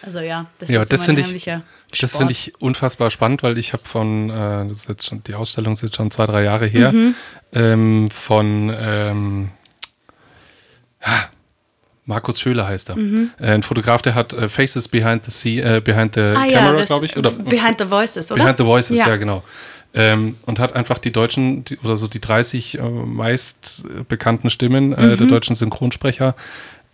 Also ja, das ja, ist das mein heimlicher ich, Das finde ich unfassbar spannend, weil ich habe von, äh, das ist jetzt schon, die Ausstellung ist jetzt schon zwei, drei Jahre her, mhm. ähm, von ähm, Markus Schöler heißt er. Mhm. Äh, ein Fotograf, der hat äh, Faces Behind the, sea, äh, behind the ah, Camera, ja, glaube ich. Oder, behind the Voices, oder? Behind the Voices, ja, ja genau. Ähm, und hat einfach die deutschen, die, oder so die 30 äh, meist bekannten Stimmen äh, mhm. der deutschen Synchronsprecher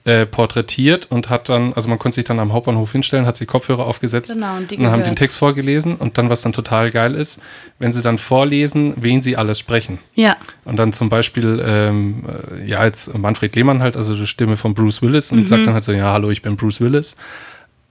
äh, porträtiert und hat dann, also man konnte sich dann am Hauptbahnhof hinstellen, hat sich Kopfhörer aufgesetzt genau, und, und haben den Text vorgelesen und dann, was dann total geil ist, wenn sie dann vorlesen, wen sie alles sprechen. Ja. Und dann zum Beispiel, ähm, äh, ja, jetzt Manfred Lehmann halt, also die Stimme von Bruce Willis und mhm. sagt dann halt so, ja, hallo, ich bin Bruce Willis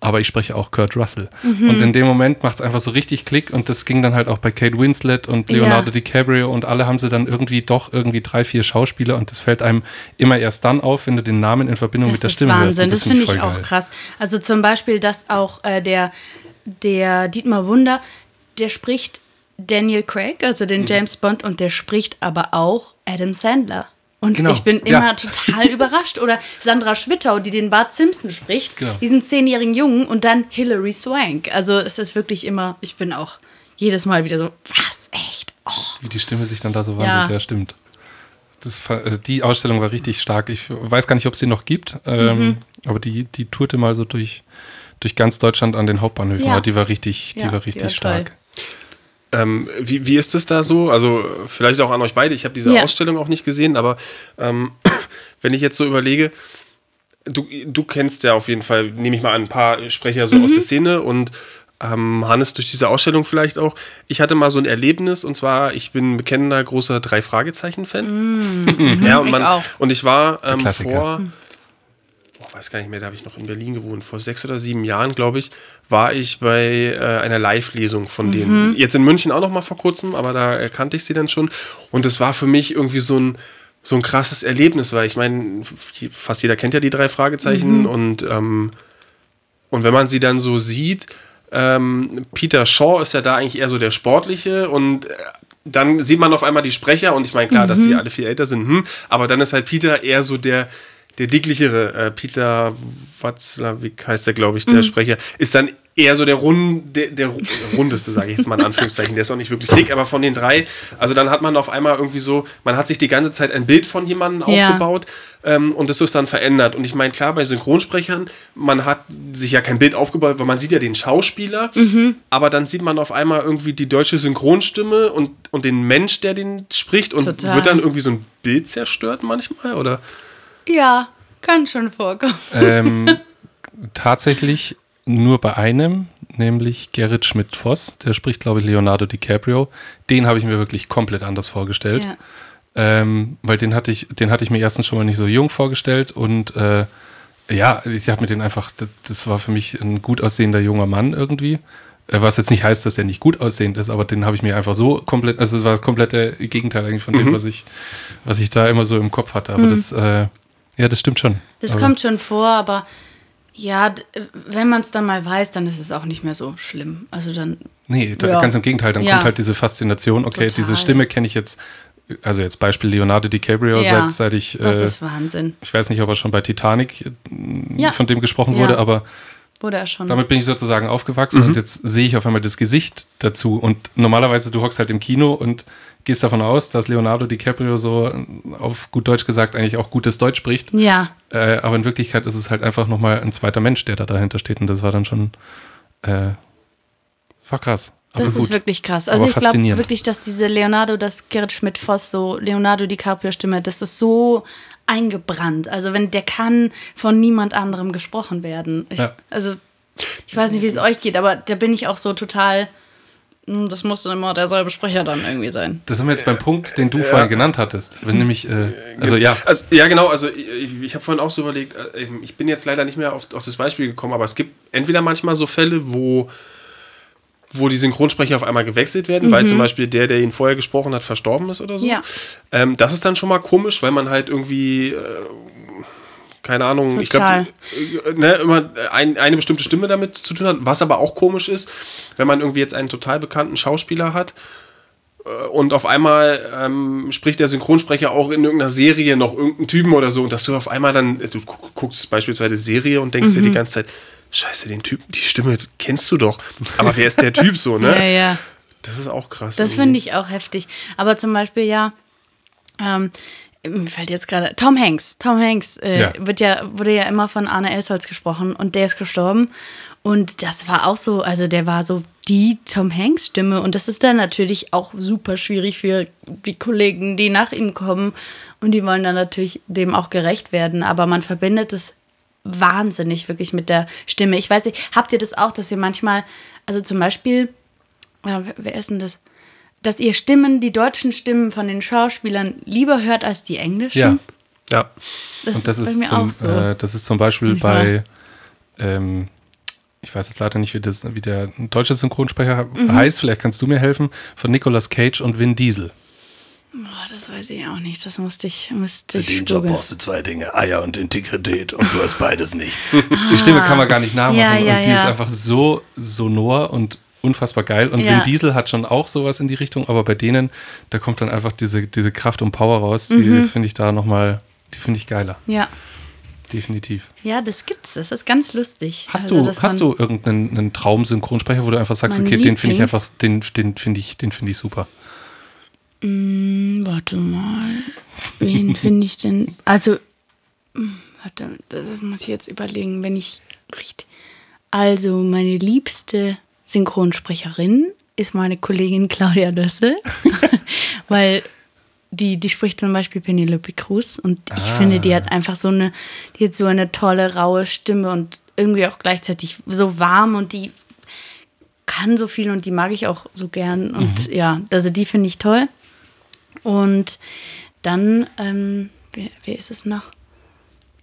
aber ich spreche auch Kurt Russell. Mhm. Und in dem Moment macht es einfach so richtig Klick und das ging dann halt auch bei Kate Winslet und Leonardo ja. DiCaprio und alle haben sie dann irgendwie doch irgendwie drei, vier Schauspieler und das fällt einem immer erst dann auf, wenn du den Namen in Verbindung das mit der Stimme Wahnsinn. hörst. Das, das finde ich auch geil. krass. Also zum Beispiel, dass auch äh, der, der Dietmar Wunder, der spricht Daniel Craig, also den mhm. James Bond, und der spricht aber auch Adam Sandler. Und genau. ich bin immer ja. total [laughs] überrascht. Oder Sandra Schwittau, die den Bart Simpson spricht, genau. diesen zehnjährigen Jungen und dann Hilary Swank. Also es ist wirklich immer, ich bin auch jedes Mal wieder so, was, echt? Oh. Wie die Stimme sich dann da so wandelt, ja, ja stimmt. Das, äh, die Ausstellung war richtig stark. Ich weiß gar nicht, ob es sie noch gibt, ähm, mhm. aber die, die tourte mal so durch, durch ganz Deutschland an den Hauptbahnhöfen. Ja. Die war richtig, die war richtig die war stark. Toll. Ähm, wie, wie ist es da so? Also vielleicht auch an euch beide. Ich habe diese ja. Ausstellung auch nicht gesehen, aber ähm, [coughs] wenn ich jetzt so überlege, du, du kennst ja auf jeden Fall, nehme ich mal an, ein paar Sprecher so mhm. aus der Szene und ähm, Hannes durch diese Ausstellung vielleicht auch. Ich hatte mal so ein Erlebnis und zwar, ich bin ein bekennender großer Drei-Fragezeichen-Fan. [laughs] Mhm. ja, und, man, ich und ich war ähm, vor. Weiß gar nicht mehr, da habe ich noch in Berlin gewohnt. Vor sechs oder sieben Jahren, glaube ich, war ich bei äh, einer Live-Lesung von mhm. denen. Jetzt in München auch noch mal vor kurzem, aber da erkannte ich sie dann schon. Und es war für mich irgendwie so ein, so ein krasses Erlebnis, weil ich meine, fast jeder kennt ja die drei Fragezeichen mhm. und, ähm, und wenn man sie dann so sieht, ähm, Peter Shaw ist ja da eigentlich eher so der Sportliche und äh, dann sieht man auf einmal die Sprecher und ich meine, klar, mhm. dass die mhm. alle viel älter sind, hm, aber dann ist halt Peter eher so der, der dicklichere, äh, Peter Watzlawick heißt der, glaube ich, der mhm. Sprecher, ist dann eher so der, Rund, der, der rundeste, sage ich jetzt mal in Anführungszeichen. Der ist auch nicht wirklich dick, aber von den drei, also dann hat man auf einmal irgendwie so, man hat sich die ganze Zeit ein Bild von jemandem ja. aufgebaut ähm, und das ist dann verändert. Und ich meine, klar, bei Synchronsprechern, man hat sich ja kein Bild aufgebaut, weil man sieht ja den Schauspieler, mhm. aber dann sieht man auf einmal irgendwie die deutsche Synchronstimme und, und den Mensch, der den spricht und Total. wird dann irgendwie so ein Bild zerstört manchmal, oder? Ja, kann schon vorkommen. Ähm, [laughs] tatsächlich nur bei einem, nämlich Gerrit Schmidt-Voss. Der spricht, glaube ich, Leonardo DiCaprio. Den habe ich mir wirklich komplett anders vorgestellt. Ja. Ähm, weil den hatte ich, den hatte ich mir erstens schon mal nicht so jung vorgestellt und äh, ja, ich habe mir den einfach, das, das war für mich ein gut aussehender junger Mann irgendwie. Äh, Was jetzt nicht heißt, dass der nicht gut aussehend ist, aber den habe ich mir einfach so komplett, also es war das komplette Gegenteil eigentlich von dem, was ich, was ich da immer so im Kopf hatte. Aber das, äh, ja, das stimmt schon. Das aber, kommt schon vor, aber ja, wenn man es dann mal weiß, dann ist es auch nicht mehr so schlimm. Also dann, Nee, da, Ja. ganz im Gegenteil, dann Ja. kommt halt diese Faszination, okay, Total. diese Stimme kenne ich jetzt, also jetzt Beispiel Leonardo DiCaprio, Ja, seit, seit ich, das äh, ist Wahnsinn. ich weiß nicht, ob er schon bei Titanic äh, Ja. von dem gesprochen Ja. wurde, aber Wurde er schon. damit bin ich sozusagen aufgewachsen und jetzt sehe ich auf einmal das Gesicht dazu. Und normalerweise, du hockst halt im Kino und gehst davon aus, dass Leonardo DiCaprio so äh, auf gut Deutsch gesagt eigentlich auch gutes Deutsch spricht. ja, Äh, aber in Wirklichkeit ist es halt einfach nochmal ein zweiter Mensch, der da dahinter steht. Und das war dann schon äh, war krass. Aber das gut. ist wirklich krass. Aber Also ich glaube wirklich, dass diese Leonardo, das Gerrit Schmidt-Voss, so Leonardo DiCaprio-Stimme, das ist so eingebrannt. Also wenn der kann von niemand anderem gesprochen werden. Ich, Ja. Also ich weiß nicht, wie es euch geht, aber da bin ich auch so total. hm, Das muss dann immer derselbe Sprecher dann irgendwie sein. Das sind wir jetzt beim Punkt, den du vorhin genannt hattest. Wenn nämlich, äh, also ja, Also, ja, genau. Also ich, ich habe vorhin auch so überlegt, äh, ich bin jetzt leider nicht mehr auf, auf das Beispiel gekommen, aber es gibt entweder manchmal so Fälle, wo, wo die Synchronsprecher auf einmal gewechselt werden, weil zum Beispiel der, der ihn vorher gesprochen hat, verstorben ist oder so. Ja. Ähm, das ist dann schon mal komisch, weil man halt irgendwie, äh, keine Ahnung, ich Total. glaube, ne, immer ein, eine bestimmte Stimme damit zu tun hat. Was aber auch komisch ist, wenn man irgendwie jetzt einen total bekannten Schauspieler hat und auf einmal ähm, spricht der Synchronsprecher auch in irgendeiner Serie noch irgendeinen Typen oder so und dass du auf einmal dann, du gu- guckst beispielsweise Serie und denkst dir Mhm. die ganze Zeit, scheiße, den Typen, die Stimme kennst du doch, aber wer ist der Typ so, ne? [laughs] Ja, ja. Das ist auch krass. Das finde ich auch heftig. Aber zum Beispiel, ja, ähm, mir fällt jetzt gerade, Tom Hanks. Tom Hanks äh, Ja. Wird ja, wurde ja immer von Arne Elsholz gesprochen und der ist gestorben. Und das war auch so, also der war so die Tom Hanks-Stimme. Und das ist dann natürlich auch super schwierig für die Kollegen, die nach ihm kommen. Und die wollen dann natürlich dem auch gerecht werden. Aber man verbindet es wahnsinnig wirklich mit der Stimme. Ich weiß nicht, habt ihr das auch, dass ihr manchmal, also zum Beispiel, ja, wer, wer ist denn das? Dass ihr Stimmen, die deutschen Stimmen von den Schauspielern lieber hört als die englischen? ja. Ja. das, Und das ist ist, mir zum, auch so. äh, das ist zum Beispiel Manchmal. bei, ähm, ich weiß jetzt leider nicht, wie, das, wie der deutsche Synchronsprecher Mhm. heißt, vielleicht kannst du mir helfen, von Nicolas Cage und Vin Diesel. Boah, das weiß ich auch nicht. Das musste ich, musste Für ich den Job brauchst du zwei Dinge, Eier und Integrität und du hast beides nicht. [laughs] Die Stimme kann man gar nicht nachmachen Ja, ja, und die ja. ist einfach so sonor und unfassbar geil. Und Ja. Vin Diesel hat schon auch sowas in die Richtung, aber bei denen, da kommt dann einfach diese, diese Kraft und Power raus, die Mhm. finde ich da nochmal, die finde ich geiler. Ja. Definitiv. ja, das gibt's. Das ist ganz lustig. Hast Also, du, hast du irgendeinen einen Traum-Synchronsprecher, wo du einfach sagst, okay, den finde ich einfach, den, den finde ich, den finde ich super. Hm, warte mal. Wen finde ich denn? Also, hm, warte, das muss ich jetzt überlegen, wenn ich richtig. Also, meine liebste Synchronsprecherin ist meine Kollegin Claudia Dössel, [laughs] weil die, die spricht zum Beispiel Penelope Cruz und ich Ah. finde, die hat einfach so eine, die hat so eine tolle, raue Stimme und irgendwie auch gleichzeitig so warm und die kann so viel und die mag ich auch so gern und ja, also die finde ich toll. Und dann, ähm, wer, wer ist es noch?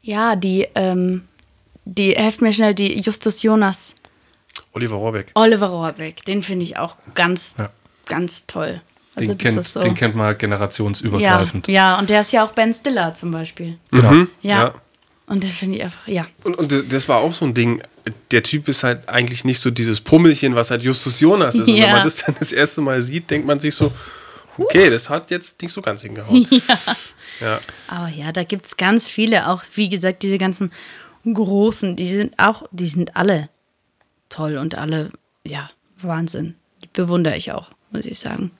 Ja, die, ähm, die, helft mir schnell, die Justus Jonas, Oliver Rohrbeck. Oliver Rohrbeck, den finde ich auch ganz, Ja. ganz toll. Den, Also das kennt, ist so. den kennt man ja, generationsübergreifend. ja, und der ist ja auch Ben Stiller zum Beispiel. Genau. Ja. Ja. Und der finde ich einfach, ja. Und, und das war auch so ein Ding. Der Typ ist halt eigentlich nicht so dieses Pummelchen, was halt Justus Jonas ist. Und Ja. wenn man das dann das erste Mal sieht, denkt man sich so, okay, das hat jetzt nicht so ganz hingehauen. [laughs] Ja. Aber ja, da gibt es ganz viele, auch wie gesagt, diese ganzen großen, die sind auch, die sind alle toll und alle, ja, Wahnsinn. Die bewundere ich auch, muss ich sagen.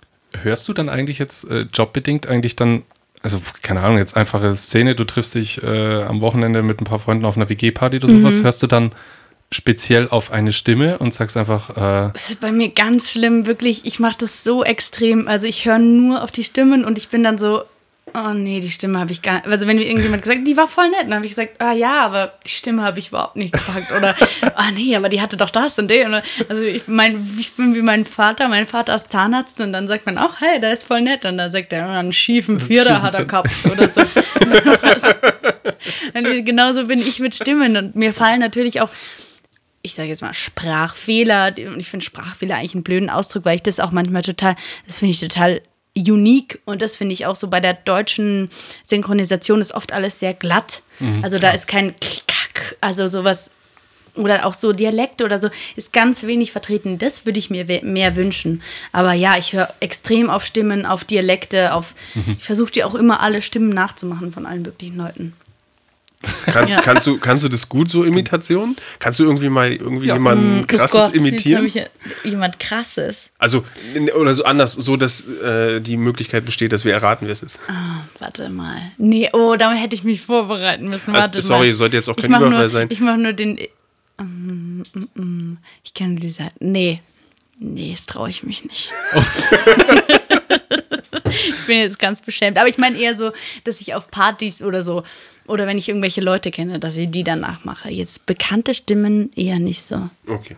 Hörst du dann eigentlich jetzt äh, jobbedingt eigentlich dann, also keine Ahnung, jetzt einfache Szene, du triffst dich äh, am Wochenende mit ein paar Freunden auf einer WG-Party oder sowas, Mhm. hörst du dann speziell auf eine Stimme und sagst einfach, äh, Das ist bei mir ganz schlimm, wirklich. Ich mache das so extrem. Also ich höre nur auf die Stimmen und ich bin dann so, oh nee, die Stimme habe ich gar nicht. Also wenn mir irgendjemand gesagt die war voll nett, dann habe ich gesagt, ah ja, aber die Stimme habe ich überhaupt nicht gepackt. Oder, [laughs] ah nee, aber die hatte doch das und den. Also ich mein, ich bin wie mein Vater, mein Vater ist Zahnarzt und dann sagt man auch, hey, der ist voll nett. Und dann sagt er, einen schiefen Vierer hat er gehabt oder so. [laughs] [laughs] und genauso bin ich mit Stimmen und mir fallen natürlich auch ich sage jetzt mal Sprachfehler und ich finde Sprachfehler eigentlich einen blöden Ausdruck, weil ich das auch manchmal total, das finde ich total unique und das finde ich auch so bei der deutschen Synchronisation ist oft alles sehr glatt. Mhm, also da ist kein Kack, also sowas oder auch so Dialekte oder so ist ganz wenig vertreten. Das würde ich mir mehr wünschen. Aber ja, ich höre extrem auf Stimmen, auf Dialekte, auf mhm. ich versuche dir auch immer alle Stimmen nachzumachen von allen möglichen Leuten. Kannst, ja. kannst, du, kannst du das gut so Imitationen? Kannst du irgendwie mal irgendwie ja. jemanden mm, oh krasses Gott, imitieren? Jemand krasses. Also, oder so anders, so dass äh, die Möglichkeit besteht, dass wir erraten, wer es ist. Oh, warte mal. Nee, oh, da hätte ich mich vorbereiten müssen. Warte also, sorry, mal. sollte jetzt auch kein Überfall nur, sein. Ich mache nur den. Um, um, um, ich kenne diese. Nee. Nee, das traue ich mich nicht. Oh. [laughs] [laughs] ich bin jetzt ganz beschämt. Aber ich meine eher so, dass ich auf Partys oder so oder wenn ich irgendwelche Leute kenne, dass ich die dann nachmache. Jetzt bekannte Stimmen eher nicht so. Okay.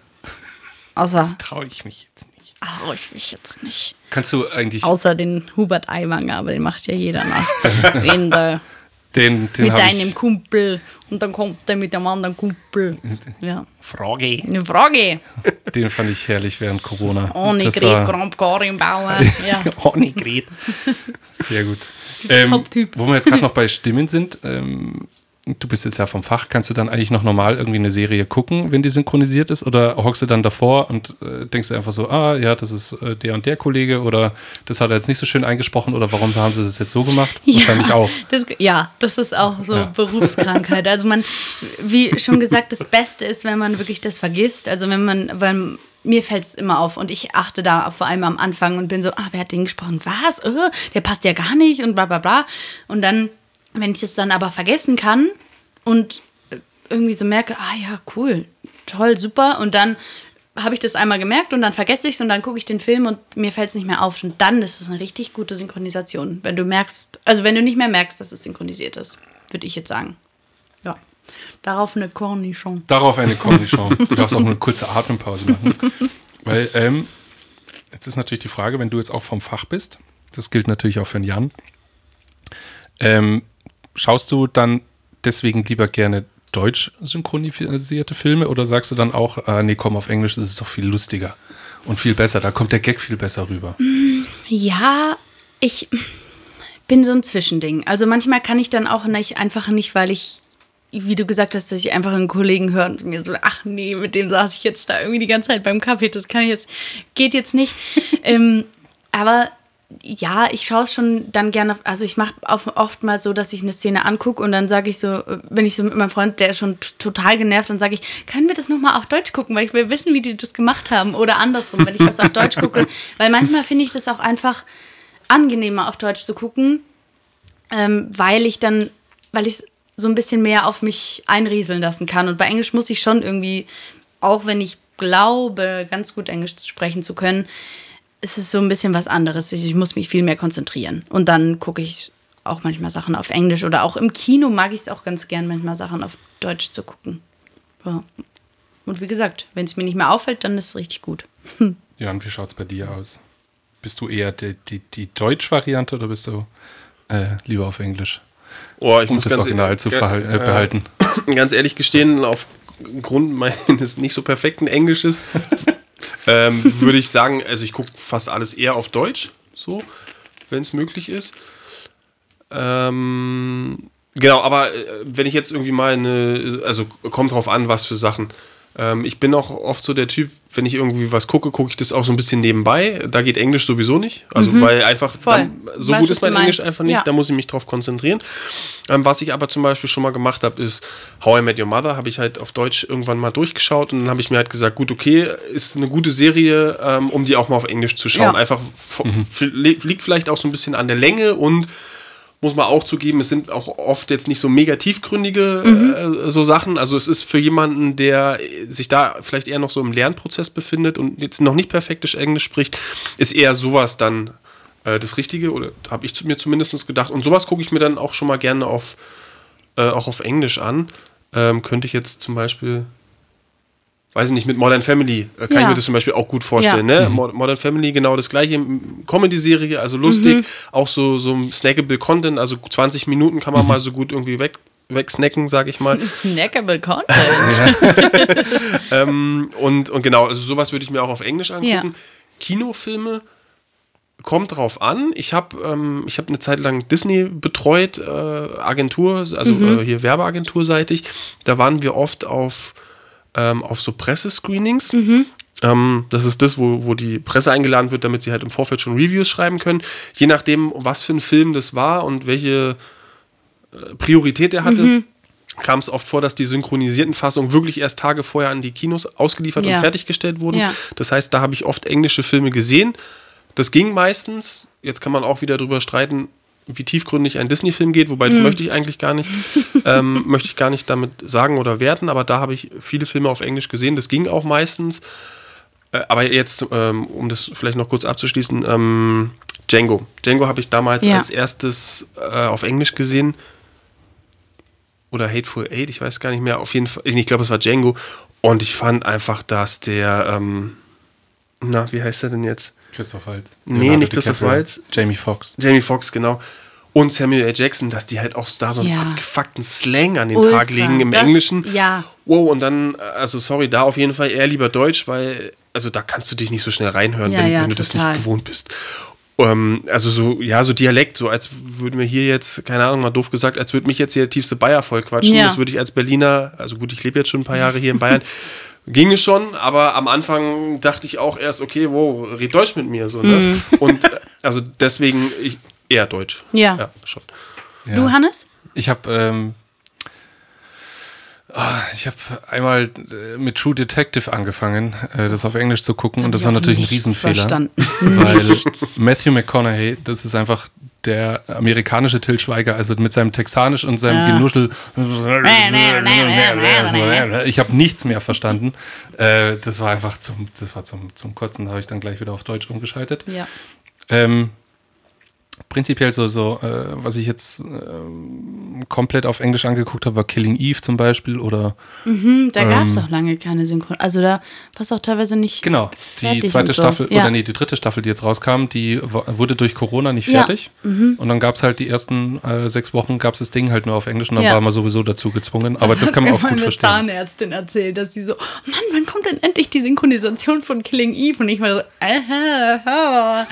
Außer. Das traue ich mich jetzt nicht. Traue ich mich jetzt nicht. Kannst du eigentlich. Außer den Hubert Aiwanger, aber den macht ja jeder nach. [laughs] den da. Den, den mit deinem Kumpel und dann kommt er mit dem anderen Kumpel. Ja. Frage. Eine Frage. [laughs] Den fand ich herrlich während Corona. Ohne Gret, Kramp, Karin Bauer. [laughs] Ja. Ohne Gret. Sehr gut. [laughs] Ähm, Top-Typ. Wo wir jetzt gerade noch bei Stimmen sind, ähm, du bist jetzt ja vom Fach, kannst du dann eigentlich noch normal irgendwie eine Serie gucken, wenn die synchronisiert ist? Oder hockst du dann davor und äh, denkst du einfach so, ah ja, das ist äh, der und der Kollege oder das hat er jetzt nicht so schön eingesprochen oder warum haben sie das jetzt so gemacht? [laughs] Ja, Wahrscheinlich auch. Das, ja, das ist auch so ja. Berufskrankheit. Also man, wie schon gesagt, das Beste ist, wenn man wirklich das vergisst. Also wenn man, weil mir fällt es immer auf und ich achte da vor allem am Anfang und bin so, ah, wer hat den gesprochen? Was? Oh, der passt ja gar nicht und bla bla bla. Und dann, wenn ich es dann aber vergessen kann und irgendwie so merke, ah ja, cool, toll, super. Und dann habe ich das einmal gemerkt und dann vergesse ich es und dann gucke ich den Film und mir fällt es nicht mehr auf. Und dann ist es eine richtig gute Synchronisation, wenn du merkst, also wenn du nicht mehr merkst, dass es synchronisiert ist, würde ich jetzt sagen. Ja. Darauf eine Cornichon. Darauf eine Cornichon. [laughs] Du darfst auch eine kurze Atempause machen. Weil, ähm, jetzt ist natürlich die Frage, wenn du jetzt auch vom Fach bist, das gilt natürlich auch für den Jan, ähm, schaust du dann deswegen lieber gerne deutsch synchronisierte Filme oder sagst du dann auch, äh, nee, komm, auf Englisch ist es doch viel lustiger und viel besser, da kommt der Gag viel besser rüber? Ja, ich bin so ein Zwischending. Also manchmal kann ich dann auch nicht, einfach nicht, weil ich wie du gesagt hast, dass ich einfach einen Kollegen höre und mir so, ach nee, mit dem saß ich jetzt da irgendwie die ganze Zeit beim Kaffee, das kann ich jetzt, geht jetzt nicht. [laughs] ähm, aber ja, ich schaue es schon dann gerne, also ich mache oft mal so, dass ich eine Szene angucke und dann sage ich so, wenn ich so mit meinem Freund, der ist schon total genervt, dann sage ich, können wir das nochmal auf Deutsch gucken, weil ich will wissen, wie die das gemacht haben oder andersrum, wenn ich was auf Deutsch gucke, [laughs] weil manchmal finde ich das auch einfach angenehmer auf Deutsch zu gucken, ähm, weil ich dann, weil ich es so ein bisschen mehr auf mich einrieseln lassen kann. Und bei Englisch muss ich schon irgendwie, auch wenn ich glaube, ganz gut Englisch sprechen zu können, ist es so ein bisschen was anderes. Ich muss mich viel mehr konzentrieren. Und dann gucke ich auch manchmal Sachen auf Englisch oder auch im Kino mag ich es auch ganz gern, manchmal Sachen auf Deutsch zu gucken. Ja. Und wie gesagt, wenn es mir nicht mehr auffällt, dann ist es richtig gut. [laughs] Ja, und wie schaut es bei dir aus? Bist du eher die, die, die Deutsch-Variante oder bist du äh, lieber auf Englisch? Oh, ich um muss das Original e- zu äh, behalten. [coughs] Ganz ehrlich gestehen, aufgrund meines nicht so perfekten Englisches [laughs] ähm, würde ich sagen, also ich gucke fast alles eher auf Deutsch, so, wenn es möglich ist. Ähm, genau, aber äh, wenn ich jetzt irgendwie mal eine, also kommt drauf an, was für Sachen. Ähm, ich bin auch oft so der Typ, wenn ich irgendwie was gucke, gucke ich das auch so ein bisschen nebenbei. Da geht Englisch sowieso nicht. Also, mhm. weil einfach, dann, so weißt, gut ist mein Englisch einfach nicht, ja. da muss ich mich drauf konzentrieren. Ähm, was ich aber zum Beispiel schon mal gemacht habe, ist How I Met Your Mother, habe ich halt auf Deutsch irgendwann mal durchgeschaut und dann habe ich mir halt gesagt, gut, okay, ist eine gute Serie, ähm, um die auch mal auf Englisch zu schauen. Ja. Einfach mhm. liegt vielleicht auch so ein bisschen an der Länge und muss man auch zugeben, es sind auch oft jetzt nicht so mega tiefgründige mhm. äh, so Sachen. Also es ist für jemanden, der sich da vielleicht eher noch so im Lernprozess befindet und jetzt noch nicht perfektisch Englisch spricht, ist eher sowas dann äh, das Richtige, oder habe ich zu- mir zumindest gedacht. Und sowas gucke ich mir dann auch schon mal gerne auf, äh, auch auf Englisch an. Ähm, könnte ich jetzt zum Beispiel, weiß ich nicht, mit Modern Family äh, kann Ja. ich mir das zum Beispiel auch gut vorstellen. Ja. Ne? Mo- Modern Family, genau das gleiche. Comedy-Serie, also lustig, Mhm. auch so, so snackable Content, also 20 Minuten kann man mal so gut irgendwie weg, wegsnacken, sag ich mal. [laughs] Snackable Content. [laughs] ähm, und, und genau, also sowas würde ich mir auch auf Englisch angucken. Ja. Kinofilme kommt drauf an. Ich habe ähm, ich hab eine Zeit lang Disney betreut, äh, Agentur, also Mhm. äh, hier Werbeagenturseitig. Da waren wir oft auf, ähm, auf so Pressescreenings. Mhm. Ähm, das ist das, wo, wo die Presse eingeladen wird, damit sie halt im Vorfeld schon Reviews schreiben können. Je nachdem, was für ein Film das war und welche äh, Priorität er hatte, Mhm. kam es oft vor, dass die synchronisierten Fassungen wirklich erst Tage vorher an die Kinos ausgeliefert Ja. und fertiggestellt wurden. Ja. Das heißt, da habe ich oft englische Filme gesehen. Das ging meistens. Jetzt kann man auch wieder drüber streiten, wie tiefgründig ein Disney-Film geht, wobei Mhm. das möchte ich eigentlich gar nicht, [laughs] ähm, möchte ich gar nicht damit sagen oder werten, aber da habe ich viele Filme auf Englisch gesehen. Das ging auch meistens. Äh, aber jetzt, ähm, um das vielleicht noch kurz abzuschließen, ähm, Django. Django habe ich damals Ja. als erstes äh, auf Englisch gesehen. Oder Hateful Eight, ich weiß gar nicht mehr. Auf jeden Fall, ich glaube, es war Django. Und ich fand einfach, dass der, ähm, na, wie heißt er denn jetzt? Christoph Waltz. Nee, Leonardo nicht Christoph. Waltz. Jamie Foxx. Jamie Foxx, genau. Und Samuel L. Jackson, dass die halt auch da so einen Ja. abgefuckten Slang an den Ultra. Tag legen im Das- Englischen. ja. Wow, und dann, also sorry, da auf jeden Fall eher lieber Deutsch, weil, also da kannst du dich nicht so schnell reinhören, Ja, wenn, ja, wenn du das nicht gewohnt bist. Ähm, also so, ja, so Dialekt, so als würden wir hier jetzt, keine Ahnung, mal doof gesagt, als würde mich jetzt hier der tiefste Bayer voll quatschen. Ja. Das würde ich als Berliner, also gut, ich lebe jetzt schon ein paar Jahre hier in Bayern, [laughs] ginge schon, aber am Anfang dachte ich auch erst, okay, wow, red Deutsch mit mir, so, ne? [laughs] Und äh, also deswegen ich, eher Deutsch. Ja. Ja, schon. Ja. Du, Hannes? Ich habe ähm, ich habe einmal äh, mit True Detective angefangen, äh, das auf Englisch zu gucken und das war natürlich ein nichts Riesenfehler, verstanden. [laughs] weil Nichts. Matthew McConaughey, das ist einfach der amerikanische Till Schweiger, also mit seinem Texanisch und seinem Ja. Genuschel. Ich habe nichts mehr verstanden. Äh, das war einfach zum, das war zum, zum Kotzen. Da habe ich dann gleich wieder auf Deutsch umgeschaltet. Ja. Ähm, prinzipiell so, so äh, was ich jetzt ähm, komplett auf Englisch angeguckt habe, war Killing Eve zum Beispiel oder Hm, Da gab es Ähm, auch lange keine Synchron. Also da war es auch teilweise nicht. genau die fertig zweite so. Staffel Ja. oder nee die dritte Staffel, die jetzt rauskam, die wurde durch Corona nicht Ja. Mhm. fertig und dann gab es halt die ersten äh, sechs Wochen gab es das Ding halt nur auf Englisch und dann Ja. war man sowieso dazu gezwungen. Aber das, hat kann man auch gut verstehen. Zahnärztin erzählt, dass sie so, Mann, wann kommt denn endlich die Synchronisation von Killing Eve? Und ich war so, aha, aha.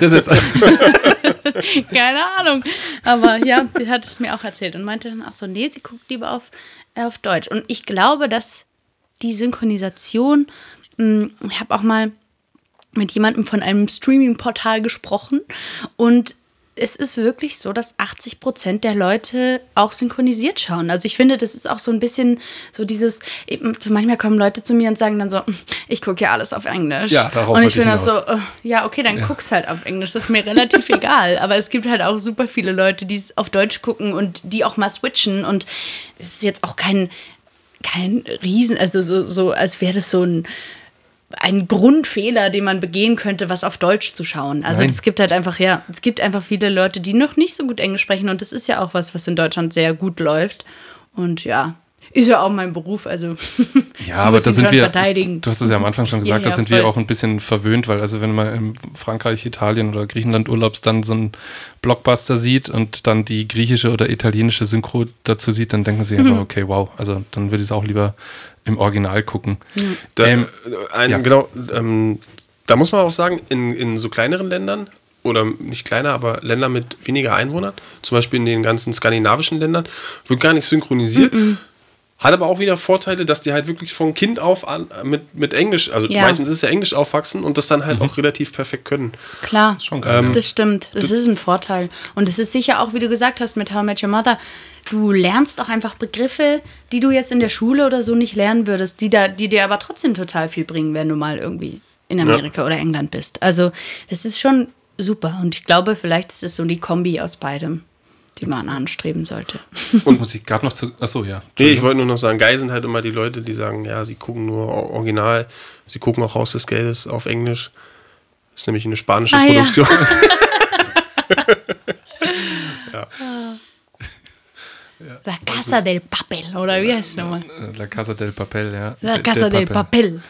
Das jetzt, [laughs] [laughs] [laughs] keine Ahnung. Aber ja, die hat es mir auch erzählt und meinte dann auch so, nee, sie guckt lieber auf, äh, auf Deutsch. Und ich glaube, dass die Synchronisation, mh, ich habe auch mal mit jemandem von einem Streaming-Portal gesprochen und es ist wirklich so, dass 80 Prozent der Leute auch synchronisiert schauen. Also ich finde, das ist auch so ein bisschen so dieses, manchmal kommen Leute zu mir und sagen dann so, ich gucke ja alles auf Englisch. Ja, darauf Und ich bin auch so, äh, ja, okay, dann guck's halt auf Englisch. Das ist mir relativ [laughs] egal. Aber es gibt halt auch super viele Leute, die es auf Deutsch gucken und die auch mal switchen. Und es ist jetzt auch kein, kein Riesen, also so, so als wäre das so ein, ein Grundfehler, den man begehen könnte, was auf Deutsch zu schauen. Also es gibt halt einfach, ja, es gibt einfach viele Leute, die noch nicht so gut Englisch sprechen. Und das ist ja auch was, was in Deutschland sehr gut läuft. Und ja, ist ja auch mein Beruf, also [laughs] ja, aber da sind wir, verteidigen. du hast es ja am Anfang schon gesagt, Ja, da ja, sind wir voll. auch ein bisschen verwöhnt, weil also wenn man in Frankreich, Italien oder Griechenland Urlaubs dann so einen Blockbuster sieht und dann die griechische oder italienische Synchro dazu sieht, dann denken sie Mhm. einfach, okay, wow, also dann würde ich es auch lieber im Original gucken. Da, Ähm, äh, ein, ja. Genau, ähm, da muss man auch sagen, in, in so kleineren Ländern, oder nicht kleiner, aber Länder mit weniger Einwohnern, zum Beispiel in den ganzen skandinavischen Ländern, wird gar nicht synchronisiert. Hat aber auch wieder Vorteile, dass die halt wirklich von Kind auf an mit, mit Englisch, also Ja. meistens ist es ja Englisch aufwachsen und das dann halt auch relativ perfekt können. Klar. Schon geil. ja. Das stimmt, das ist ein Vorteil. Und es ist sicher auch, wie du gesagt hast, mit How I Met Your Mother, du lernst auch einfach Begriffe, die du jetzt in der Schule oder so nicht lernen würdest, die, da, die dir aber trotzdem total viel bringen, wenn du mal irgendwie in Amerika oder England bist. Also das ist schon super. Und ich glaube, vielleicht ist es so die Kombi aus beidem, die man anstreben sollte. Und muss ich gerade noch zu. Achso, ja. Nee, ich wollte nur noch sagen, geil sind halt immer die Leute, die sagen, ja, sie gucken nur Or- Original, sie gucken auch Haus des Geldes auf Englisch. Das ist nämlich eine spanische Ah, ja. Produktion. [laughs] La Casa del Papel, oder wie heißt es nochmal? La Casa del Papel, ja. La Casa del Papel.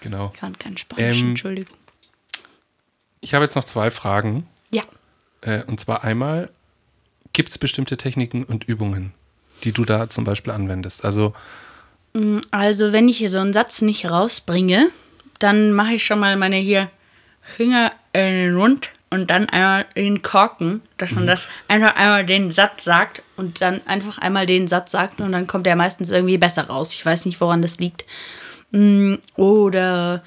Genau. Ich kann kein Spanisch, Ähm, Entschuldigung. Ich habe jetzt noch zwei Fragen. Ja. Äh, und zwar einmal, gibt es bestimmte Techniken und Übungen, die du da zum Beispiel anwendest? Also, Also, wenn ich hier so einen Satz nicht rausbringe, dann mache ich schon mal meine hier Finger in den Mund und dann einmal den Korken, dass man das einfach einmal den Satz sagt und dann einfach einmal den Satz sagt und dann kommt der meistens irgendwie besser raus. Ich weiß nicht, woran das liegt. Mm, Oder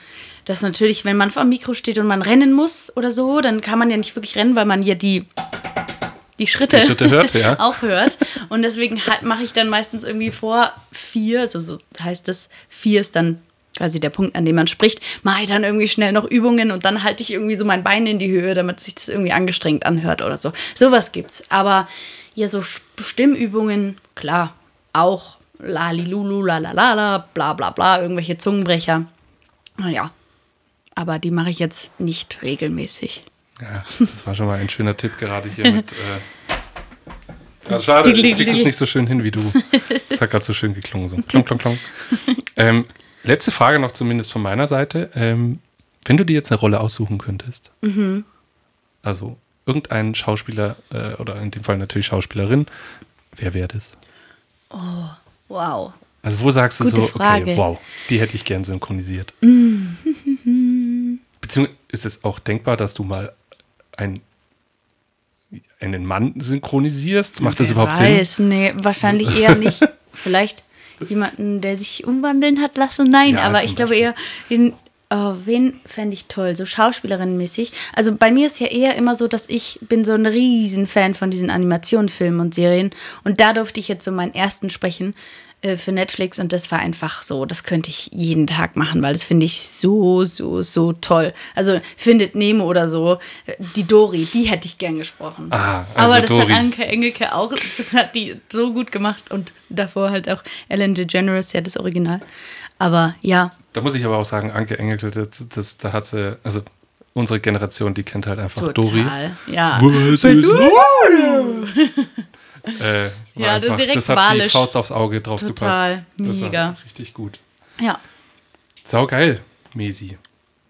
dass natürlich, wenn man vor dem Mikro steht und man rennen muss oder so, dann kann man ja nicht wirklich rennen, weil man ja die die Schritte, Die Schritte hört, ja. [laughs] auch hört. Und deswegen halt mache ich dann meistens irgendwie vor vier, also so heißt es, vier ist dann quasi der Punkt, an dem man spricht, mache ich dann irgendwie schnell noch Übungen und dann halte ich irgendwie so mein Bein in die Höhe, damit sich das irgendwie angestrengt anhört oder so. Sowas gibt's. Aber ja, so Stimmübungen, klar, auch lalilulu, lalalala, bla bla bla, irgendwelche Zungenbrecher. Naja, aber die mache ich jetzt nicht regelmäßig. Ja, das war schon mal ein schöner Tipp gerade hier mit. Äh, [laughs] ja, schade, du kriegst es nicht so schön hin wie du. Das hat gerade so schön geklungen. So. Klong, klong, klong. [laughs] Ähm, letzte Frage noch zumindest von meiner Seite. Ähm, wenn du dir jetzt eine Rolle aussuchen könntest, also irgendein Schauspieler äh, oder in dem Fall natürlich Schauspielerin, wer wäre das? Wow. Also wo sagst du Gute so, Frage. okay, wow, die hätte ich gern synchronisiert? [laughs] Beziehungsweise ist es auch denkbar, dass du mal ein, einen Mann synchronisierst? Macht das Wer überhaupt Sinn? weiß, nee, wahrscheinlich eher nicht. [laughs] Vielleicht jemanden, der sich umwandeln hat lassen. Nein, Ja, aber ich glaube Beispiel. eher, den, oh, wen fände ich toll? So Schauspielerinnenmäßig. Also bei mir ist ja eher immer so, dass ich bin so ein Riesenfan von diesen Animationsfilmen und Serien. Und da durfte ich jetzt so meinen ersten sprechen äh, für Netflix und das war einfach so, das könnte ich jeden Tag machen, weil das finde ich so, so, so toll. Also findet Nemo oder so, die Dori, die hätte ich gern gesprochen. Ah, also Aber das Dori. hat Anke Engelke auch, das hat die so gut gemacht und davor halt auch Ellen DeGeneres, ja das Original. Aber ja, Da muss ich aber auch sagen, Anke Engelke, das, das, da hat sie, also unsere Generation, die kennt halt einfach Dori. total. Ja. Was ist [laughs] Äh, [laughs] Ja, das einfach, direkt das hat walisch. die Faust aufs Auge drauf Total, gepasst. Das mega. richtig gut. Ja. Sau geil, Mesi.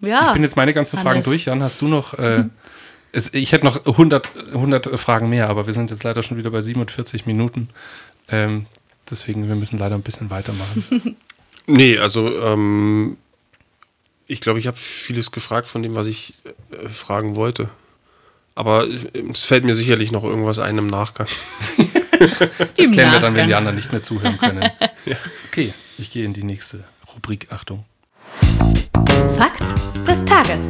Ja. Ich bin jetzt meine ganzen Fragen durch. Jan, hast du noch? Äh, [laughs] es, ich hätte noch 100, 100 Fragen mehr, aber wir sind jetzt leider schon wieder bei 47 Minuten. Ähm, deswegen, wir müssen leider ein bisschen weitermachen. [laughs] Nee, also ähm, ich glaube, ich habe vieles gefragt von dem, was ich äh, fragen wollte. Aber es fällt mir sicherlich noch irgendwas ein im Nachgang. [laughs] Das klären wir dann, wenn die anderen nicht mehr zuhören können. [laughs] Okay, ich gehe in die nächste Rubrik. Achtung. Fakt des Tages.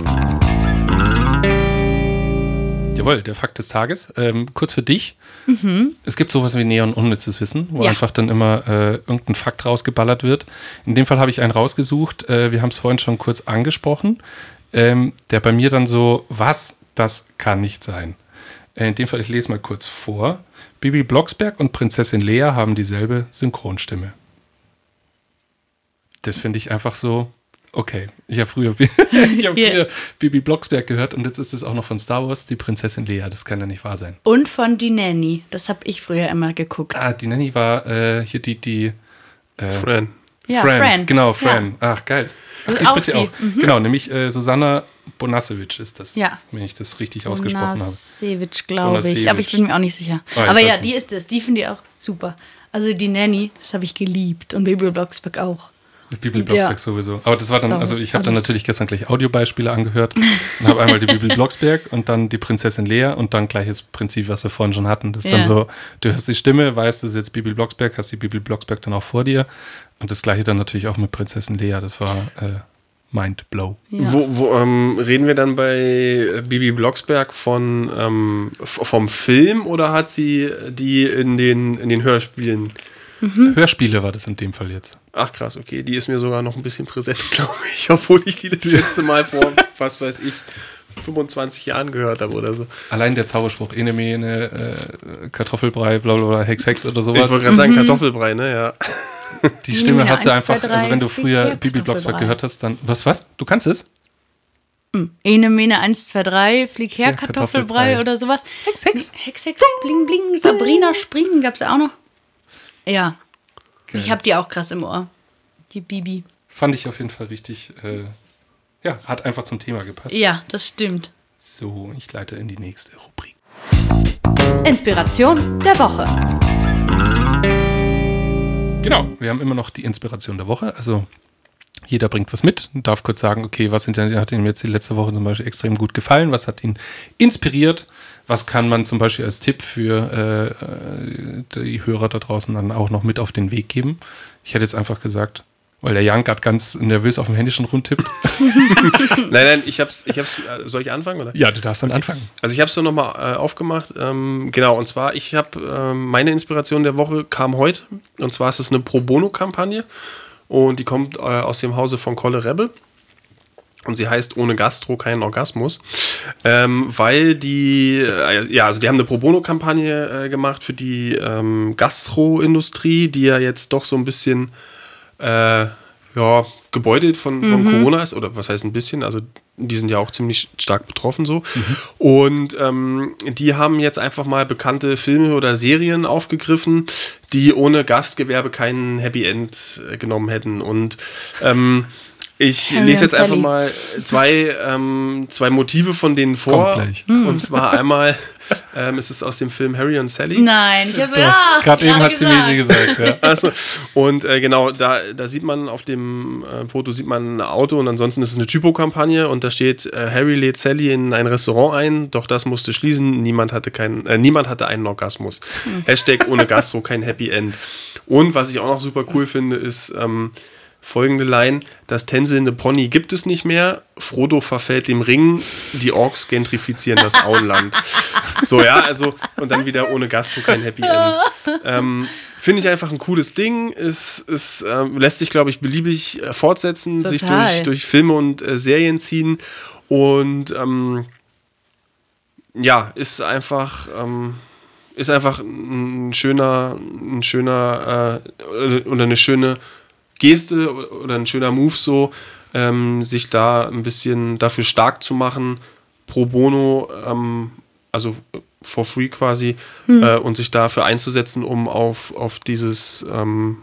Jawohl, der Fakt des Tages. Ähm, kurz für dich. Es gibt sowas wie Neon unnützes Wissen, wo Ja. einfach dann immer äh, irgendein Fakt rausgeballert wird. In dem Fall habe ich einen rausgesucht. Äh, wir haben es vorhin schon kurz angesprochen. Ähm, der bei mir dann so, was, das kann nicht sein. Äh, in dem Fall, ich lese mal kurz vor. Bibi Blocksberg und Prinzessin Lea haben dieselbe Synchronstimme. Das finde ich einfach so, okay. Ich habe früher, [laughs] ich hab Ja. früher Bibi Blocksberg gehört und jetzt ist es auch noch von Star Wars, die Prinzessin Lea. Das kann ja nicht wahr sein. Und von Die Nanny. Das habe ich früher immer geguckt. Ah, die Nanny war äh, hier die, die äh, Fran. Ja, Fran. Fran. Genau, Ja. Fran. Ach, geil. Ach, die Auch spricht ja die. auch. Genau, nämlich äh, Susanna Bonasewitsch ist das. Ja. Wenn ich das richtig ausgesprochen habe. Bonasewitsch, glaube ich. Aber ich bin mir auch nicht sicher. Ich Aber ja, die ist es. Die finde ich auch super. Also die Nanny, das habe ich geliebt. Und Baby Blocksberg auch. Bibel Blocksberg Ja. sowieso. Aber das war dann, also ich habe dann natürlich gestern gleich Audiobeispiele angehört [laughs] und habe einmal die Bibel Blocksberg und dann die Prinzessin Lea und dann gleiches Prinzip, was wir vorhin schon hatten. Das ist dann Ja. so, du hörst die Stimme, weißt, das ist jetzt Bibel Blocksberg, hast die Bibel Blocksberg dann auch vor dir. Und das gleiche dann natürlich auch mit Prinzessin Lea. Das war äh, Mind Blow. Ja. Wo, wo ähm, reden wir dann bei äh, Bibi Blocksberg von ähm, vom Film oder hat sie die in den, in den Hörspielen? Hörspiele war das in dem Fall jetzt. Ach krass, okay, die ist mir sogar noch ein bisschen präsent, [laughs] glaube ich, obwohl ich die das letzte Mal vor, [laughs] was weiß ich, 25 Jahren gehört habe oder so. Allein der Zauberspruch, Ene, Mene, äh, Kartoffelbrei, bla bla bla, Hex, Hex oder Ich sowas. wollte gerade sagen, Kartoffelbrei, ne? Ja. Die Stimme hast du einfach, also wenn du früher vier, Bibi Blocksberg Kartoffelbrei. gehört hast, dann, was, was? Du kannst es? Ene, Mene, 1, 2, 3, Flieg her, Ja, Kartoffelbrei oder sowas. Hex, Hex. Hex, Hex, Bling, Bling, Sabrina Springen gab es auch noch. Ja, Geil. ich habe die auch krass im Ohr. Die Bibi. Fand ich auf jeden Fall richtig, äh, ja, hat einfach zum Thema gepasst. Ja, das stimmt. So, ich leite in die nächste Rubrik. Inspiration der Woche. Genau, wir haben immer noch die Inspiration der Woche. Also jeder bringt was mit und darf kurz sagen, okay, was hat ihm jetzt die letzte Woche zum Beispiel extrem gut gefallen, was hat ihn inspiriert, was kann man zum Beispiel als Tipp für äh, die Hörer da draußen dann auch noch mit auf den Weg geben. Ich hätte jetzt einfach gesagt, weil der Jan gerade ganz nervös auf dem Handy schon rumtippt. [laughs] [laughs] Nein, nein, ich hab's, ich hab's, äh, soll ich anfangen, oder? ja, du darfst dann anfangen. Also ich habe es so nochmal äh, aufgemacht. Ähm, genau, und zwar, ich habe, ähm, meine Inspiration der Woche kam heute. Und zwar ist es eine Pro Bono-Kampagne. Und die kommt äh, aus dem Hause von Kolle Rebbe. Und sie heißt Ohne Gastro kein Orgasmus. Ähm, weil die, äh, ja, also die haben eine Pro Bono-Kampagne äh, gemacht für die ähm, Gastro-Industrie, die ja jetzt doch so ein bisschen äh, ja, gebeutelt von, von Corona ist, oder was heißt ein bisschen, also die sind ja auch ziemlich stark betroffen so. Und ähm, die haben jetzt einfach mal bekannte Filme oder Serien aufgegriffen, die ohne Gastgewerbe kein Happy End äh, genommen hätten. Und ähm, ich Harry lese jetzt einfach Sally. mal zwei, ähm, zwei Motive von denen vor. Kommt gleich. Und zwar einmal ähm, ist es aus dem Film Harry und Sally. Nein, ich habe so, ja, Gerade eben hat sie Mesi gesagt, ja. [laughs] Also, und äh, genau, da, da sieht man auf dem äh, Foto sieht man ein Auto und ansonsten ist es eine Typo-Kampagne und da steht, äh, Harry lädt Sally in ein Restaurant ein, doch das musste schließen, niemand hatte, keinen, äh, niemand hatte einen Orgasmus. Hashtag ohne Gastro kein Happy End. Und was ich auch noch super cool finde, ist ähm, folgende Line, das tänzelnde Pony gibt es nicht mehr, Frodo verfällt dem Ring, die Orks gentrifizieren das Auenland. [laughs] So, ja, also, und dann wieder ohne Gastro kein Happy End. Ähm, Finde ich einfach ein cooles Ding. Es, es ähm, lässt sich, glaube ich, beliebig äh, fortsetzen, sich Total. durch, durch Filme und äh, Serien ziehen. Und ähm, ja, ist einfach, ähm, ist einfach ein schöner, ein schöner äh, oder eine schöne Geste oder ein schöner Move so, ähm, sich da ein bisschen dafür stark zu machen, pro bono, ähm, also for free quasi, äh, und sich dafür einzusetzen, um auf, auf dieses ähm,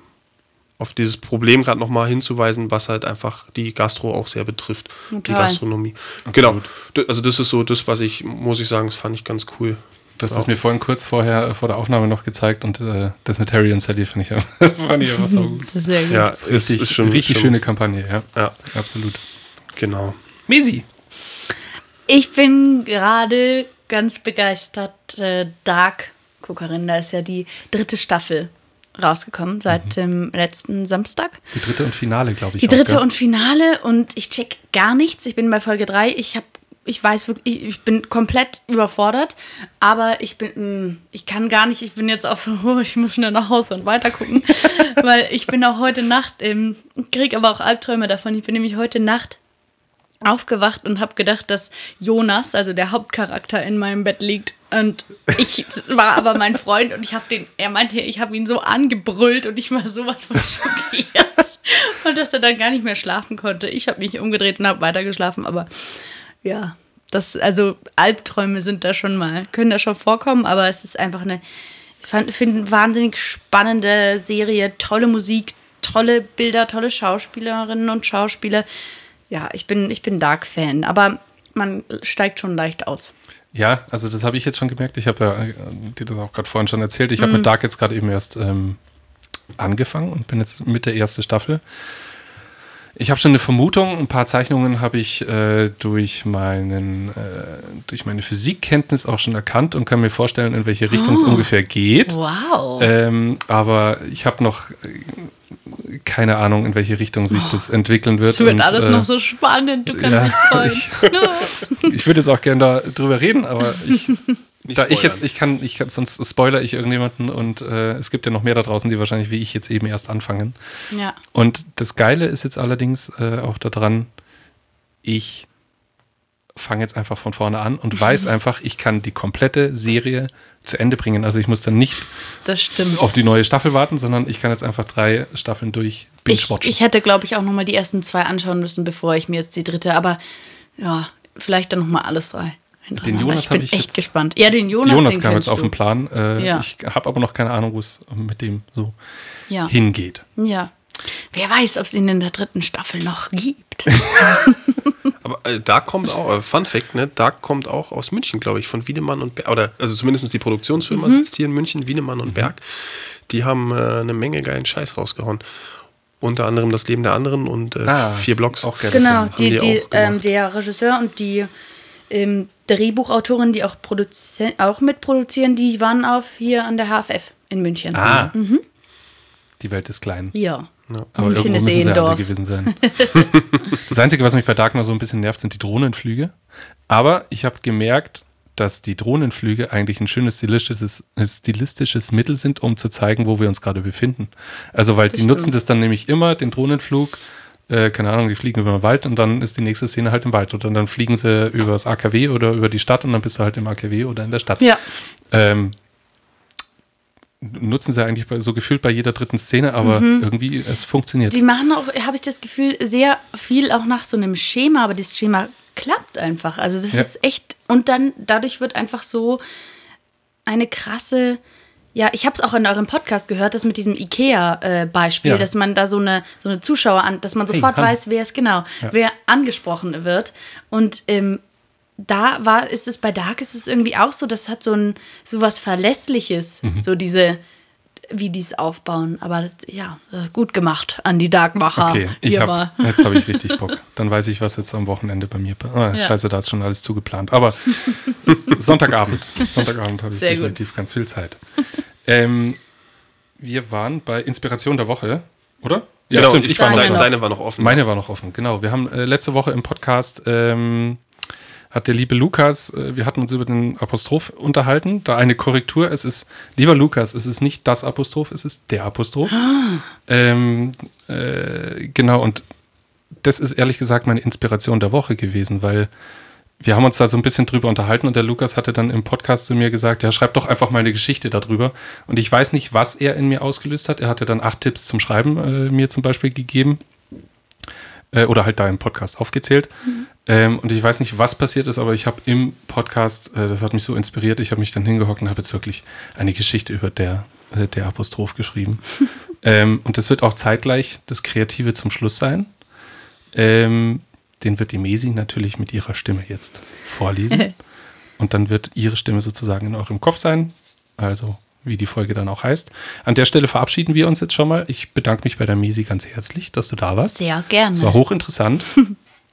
auf dieses Problem gerade nochmal hinzuweisen, was halt einfach die Gastro auch sehr betrifft, die Total. Gastronomie. Genau. D- Also das ist so das, was ich, muss ich sagen, das fand ich ganz cool. Das Ja. ist mir vorhin kurz vorher vor der Aufnahme noch gezeigt und äh, das mit Harry und Sally fand ich, ja- [laughs] fand ich einfach so gut. Das ist sehr gut. Ja, Das ist richtig, richtig schöne Kampagne, ja. Ja, Absolut. genau. Mesi. Ich bin gerade ganz begeistert. Äh, Dark-Guckerin, da ist ja die dritte Staffel rausgekommen seit dem letzten Samstag. Die dritte und Finale, glaube ich. Die auch, dritte gell? und Finale und ich check gar nichts. Ich bin bei Folge 3. Ich habe ich weiß wirklich, ich, ich bin komplett überfordert, aber ich bin, mh, ich kann gar nicht, ich bin jetzt auch so, [laughs] oh, ich muss schnell nach Hause und weiter gucken, [laughs] weil ich bin auch heute Nacht, ähm, kriege aber auch Albträume davon. Ich bin nämlich heute Nacht aufgewacht und habe gedacht, dass Jonas, also der Hauptcharakter, in meinem Bett liegt. Und ich [laughs] war aber mein Freund und ich habe den, er meinte, ich habe ihn so angebrüllt und ich war sowas von schockiert. Und dass er dann gar nicht mehr schlafen konnte. Ich habe mich umgedreht und habe weitergeschlafen, aber ja, das, also Albträume sind da schon mal, können da schon vorkommen, aber es ist einfach eine, ich finde, eine wahnsinnig spannende Serie, tolle Musik, tolle Bilder, tolle Schauspielerinnen und Schauspieler. Ja, ich bin, ich bin Dark-Fan, aber man steigt schon leicht aus. Ja, also das habe ich jetzt schon gemerkt. Ich habe ja äh, dir das auch gerade vorhin schon erzählt. Ich habe mit Dark jetzt gerade eben erst ähm, angefangen und bin jetzt mit der ersten Staffel. Ich habe schon eine Vermutung. Ein paar Zeichnungen habe ich äh, durch, meinen, äh, durch meine Physikkenntnis auch schon erkannt und kann mir vorstellen, in welche Richtung es ungefähr geht. Wow. Ähm, aber ich habe noch äh, keine Ahnung, in welche Richtung sich das entwickeln wird. Es wird und, alles äh, noch so spannend, du kannst ja, dich freuen. [laughs] ich, ich würde jetzt auch gerne darüber reden, aber ich, [laughs] Nicht da ich jetzt, ich kann, ich kann, sonst spoiler ich irgendjemanden und äh, es gibt ja noch mehr da draußen, die wahrscheinlich wie ich jetzt eben erst anfangen. ja. Und das Geile ist jetzt allerdings äh, auch daran, ich fange jetzt einfach von vorne an und weiß [laughs] einfach, ich kann die komplette Serie zu Ende bringen. Also ich muss dann nicht Das stimmt. auf die neue Staffel warten, sondern ich kann jetzt einfach drei Staffeln durch ich, binge-watchen. ich hätte, glaube ich, auch noch mal die ersten zwei anschauen müssen, bevor ich mir jetzt die dritte, aber ja, vielleicht dann nochmal alles drei. Den Jonas ich bin echt jetzt- gespannt. Ja, den Jonas, Jonas den kam jetzt auf den Plan. Äh, Ja. Ich habe aber noch keine Ahnung, wo es mit dem so Ja. hingeht. ja. Wer weiß, ob es ihn in der dritten Staffel noch gibt. [laughs] Aber äh, da kommt auch, äh, Fun Fact, ne, da kommt auch aus München, glaube ich, von Wiedemann und Berg, oder also zumindest die Produktionsfirma Mhm. sitzt hier in München, Wiedemann und Berg. Die haben äh, eine Menge geilen Scheiß rausgehauen. Unter anderem das Leben der anderen und äh, Ah, vier Blocks. auch gerne. Genau, die, die die, auch ähm, der Regisseur und die ähm, Drehbuchautorin, die auch, auch mitproduzieren, die waren auf hier an der HFF in München. Ah, die Welt ist klein. Ja. Aber München irgendwo ist müssen eh sie ein alle gewesen sein. [laughs] das Einzige, was mich bei Dark noch so ein bisschen nervt, sind die Drohnenflüge. Aber ich habe gemerkt, dass die Drohnenflüge eigentlich ein schönes stilistisches, stilistisches Mittel sind, um zu zeigen, wo wir uns gerade befinden. Also, weil die stimmt. nutzen das dann nämlich immer, den Drohnenflug, äh, keine Ahnung, die fliegen über den Wald und dann ist die nächste Szene halt im Wald. Oder dann fliegen sie über das AKW oder über die Stadt und dann bist du halt im AKW oder in der Stadt. Ja. Ähm, nutzen sie eigentlich so gefühlt bei jeder dritten Szene, aber irgendwie es funktioniert. Die machen auch, habe ich das Gefühl, sehr viel auch nach so einem Schema, aber das Schema klappt einfach. Also das Ja. ist echt, und dann dadurch wird einfach so eine krasse, ja, ich habe es auch in eurem Podcast gehört, das mit diesem IKEA-Beispiel, Ja. dass man da so eine, so eine Zuschauer an, dass man sofort Hanna. weiß, wer es genau, Ja. wer angesprochen wird. Und ähm, da war, ist es bei Dark ist es irgendwie auch so, das hat so ein so was Verlässliches, Mhm. so diese, wie die es aufbauen. Aber das, ja, gut gemacht an die Darkmacher. Okay, ich Hier hab, jetzt habe ich richtig [laughs] Bock. Dann weiß ich, was jetzt am Wochenende bei mir passiert. Ah, Ja. Scheiße, da ist schon alles zugeplant. Aber [laughs] Sonntagabend. Sonntagabend habe ich Sehr gut. definitiv ganz viel Zeit. Ähm, wir waren bei Inspiration der Woche, oder? Genau, ich, ich war noch Deine deine, da. deine war noch offen. Meine war noch offen, genau. Wir haben äh, letzte Woche im Podcast ähm, hat der liebe Lukas, äh, wir hatten uns über den Apostroph unterhalten. Da eine Korrektur, es ist, lieber Lukas, es ist nicht das Apostroph, es ist der Apostroph. Ähm, äh, genau, und das ist ehrlich gesagt meine Inspiration der Woche gewesen, weil wir haben uns da so ein bisschen drüber unterhalten und der Lukas hatte dann im Podcast zu mir gesagt, ja, schreib doch einfach mal eine Geschichte darüber. Und ich weiß nicht, was er in mir ausgelöst hat. Er hatte dann acht Tipps zum Schreiben äh, mir zum Beispiel gegeben äh, oder halt da im Podcast aufgezählt. Ähm, und ich weiß nicht, was passiert ist, aber ich habe im Podcast, äh, das hat mich so inspiriert, ich habe mich dann hingehockt und habe jetzt wirklich eine Geschichte über der, äh, der Apostroph geschrieben. [laughs] ähm, und das wird auch zeitgleich das Kreative zum Schluss sein. Ähm, den wird die Mesi natürlich mit ihrer Stimme jetzt vorlesen. [laughs] und dann wird ihre Stimme sozusagen in eurem Kopf sein. Also wie die Folge dann auch heißt. An der Stelle verabschieden wir uns jetzt schon mal. Ich bedanke mich bei der Mesi ganz herzlich, dass du da warst. Sehr gerne. Es war hochinteressant.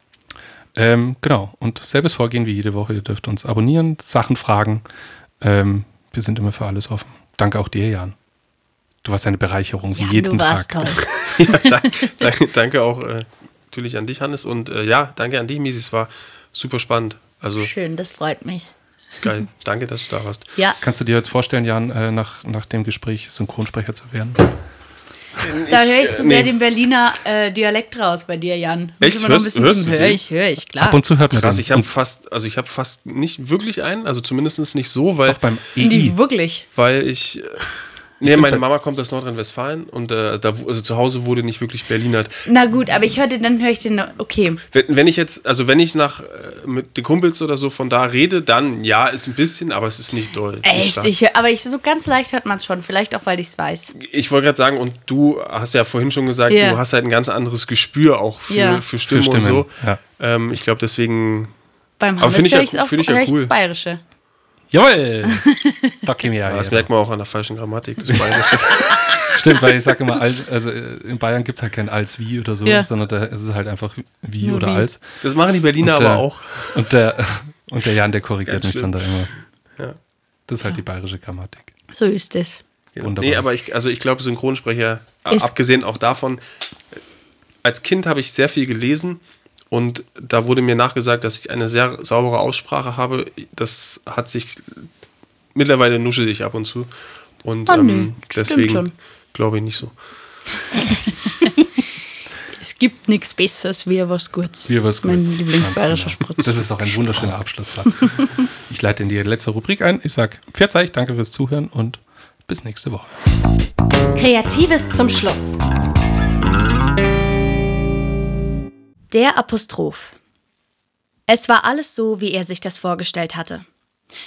[laughs] ähm, genau. Und selbes Vorgehen wie jede Woche. Ihr dürft uns abonnieren, Sachen fragen. Ähm, wir sind immer für alles offen. Danke auch dir, Jan. Du warst eine Bereicherung wie ja, jeden du warst Tag. toll. [laughs] Ja, danke, danke, danke auch äh, natürlich an dich, Hannes. Und äh, ja, danke an dich, Misi. Es war super spannend. Also Schön, das freut mich. Geil. Danke, dass du da warst. Ja, Kannst du dir jetzt vorstellen, Jan, äh, nach, nach dem Gespräch Synchronsprecher zu werden? da höre ich zu nee. sehr den Berliner äh, Dialekt raus bei dir, Jan. Echt? Muss ein Hörst- bisschen hörst du üben. den? Hör ich, höre ich, klar. Ab und zu hört man Krass, ich habe fast, also ich habe fast nicht wirklich einen, also zumindest nicht so, weil, doch beim EI. Die wirklich. weil ich. Nee, meine Mama kommt aus Nordrhein-Westfalen und äh, da, also zu Hause wurde nicht wirklich Berlinert. Na gut, aber ich höre den, dann höre ich den, noch- okay. Wenn, wenn ich jetzt, also wenn ich nach äh, mit den Kumpels oder so von da rede, dann ja, ist ein bisschen, aber es ist nicht doll. nicht Echt, stark. ich, aber ich, so ganz leicht hört man es schon. Vielleicht auch, weil ich es weiß. Ich wollte gerade sagen, und du hast ja vorhin schon gesagt, Ja. du hast halt ein ganz anderes Gespür auch für, Ja. für Stimme Für und Stimmen, so. ja. Ähm, ich glaube, deswegen. Beim ich höre ich es auch find ich ja cool. Bayerische. Jawohl! [laughs] ja. Das merkt man auch an der falschen Grammatik des Bayerischen. [laughs] Stimmt, weil ich sage immer, als, also äh, in Bayern gibt es halt kein als wie oder so, Ja. sondern da ist es halt einfach wie Nur oder wie. als. Das machen die Berliner Und, aber auch. Und der, [laughs] und der Jan, der korrigiert mich dann da immer. Ja. Das ist halt die bayerische Grammatik. So ist es. Wunderbar. Nee, aber ich, also ich glaube, Synchronsprecher, Ist- abgesehen auch davon, als Kind habe ich sehr viel gelesen und da wurde mir nachgesagt, dass ich eine sehr saubere Aussprache habe. Das hat sich mittlerweile nuschel ich ab und zu. Und Oh, nö, ähm, stimmt deswegen glaube ich nicht so. [laughs] Es gibt nichts Besseres wie was Gutes. Wie was Mein Gutes. Lieblingsbayerischer Ganz genau. Sprutz. Das ist auch ein wunderschöner Abschlusssatz. [laughs] ich leite in die letzte Rubrik ein. Ich sage Pfiat danke fürs Zuhören und bis nächste Woche. Kreatives zum Schluss. Der Apostroph. Es war alles so, wie er sich das vorgestellt hatte.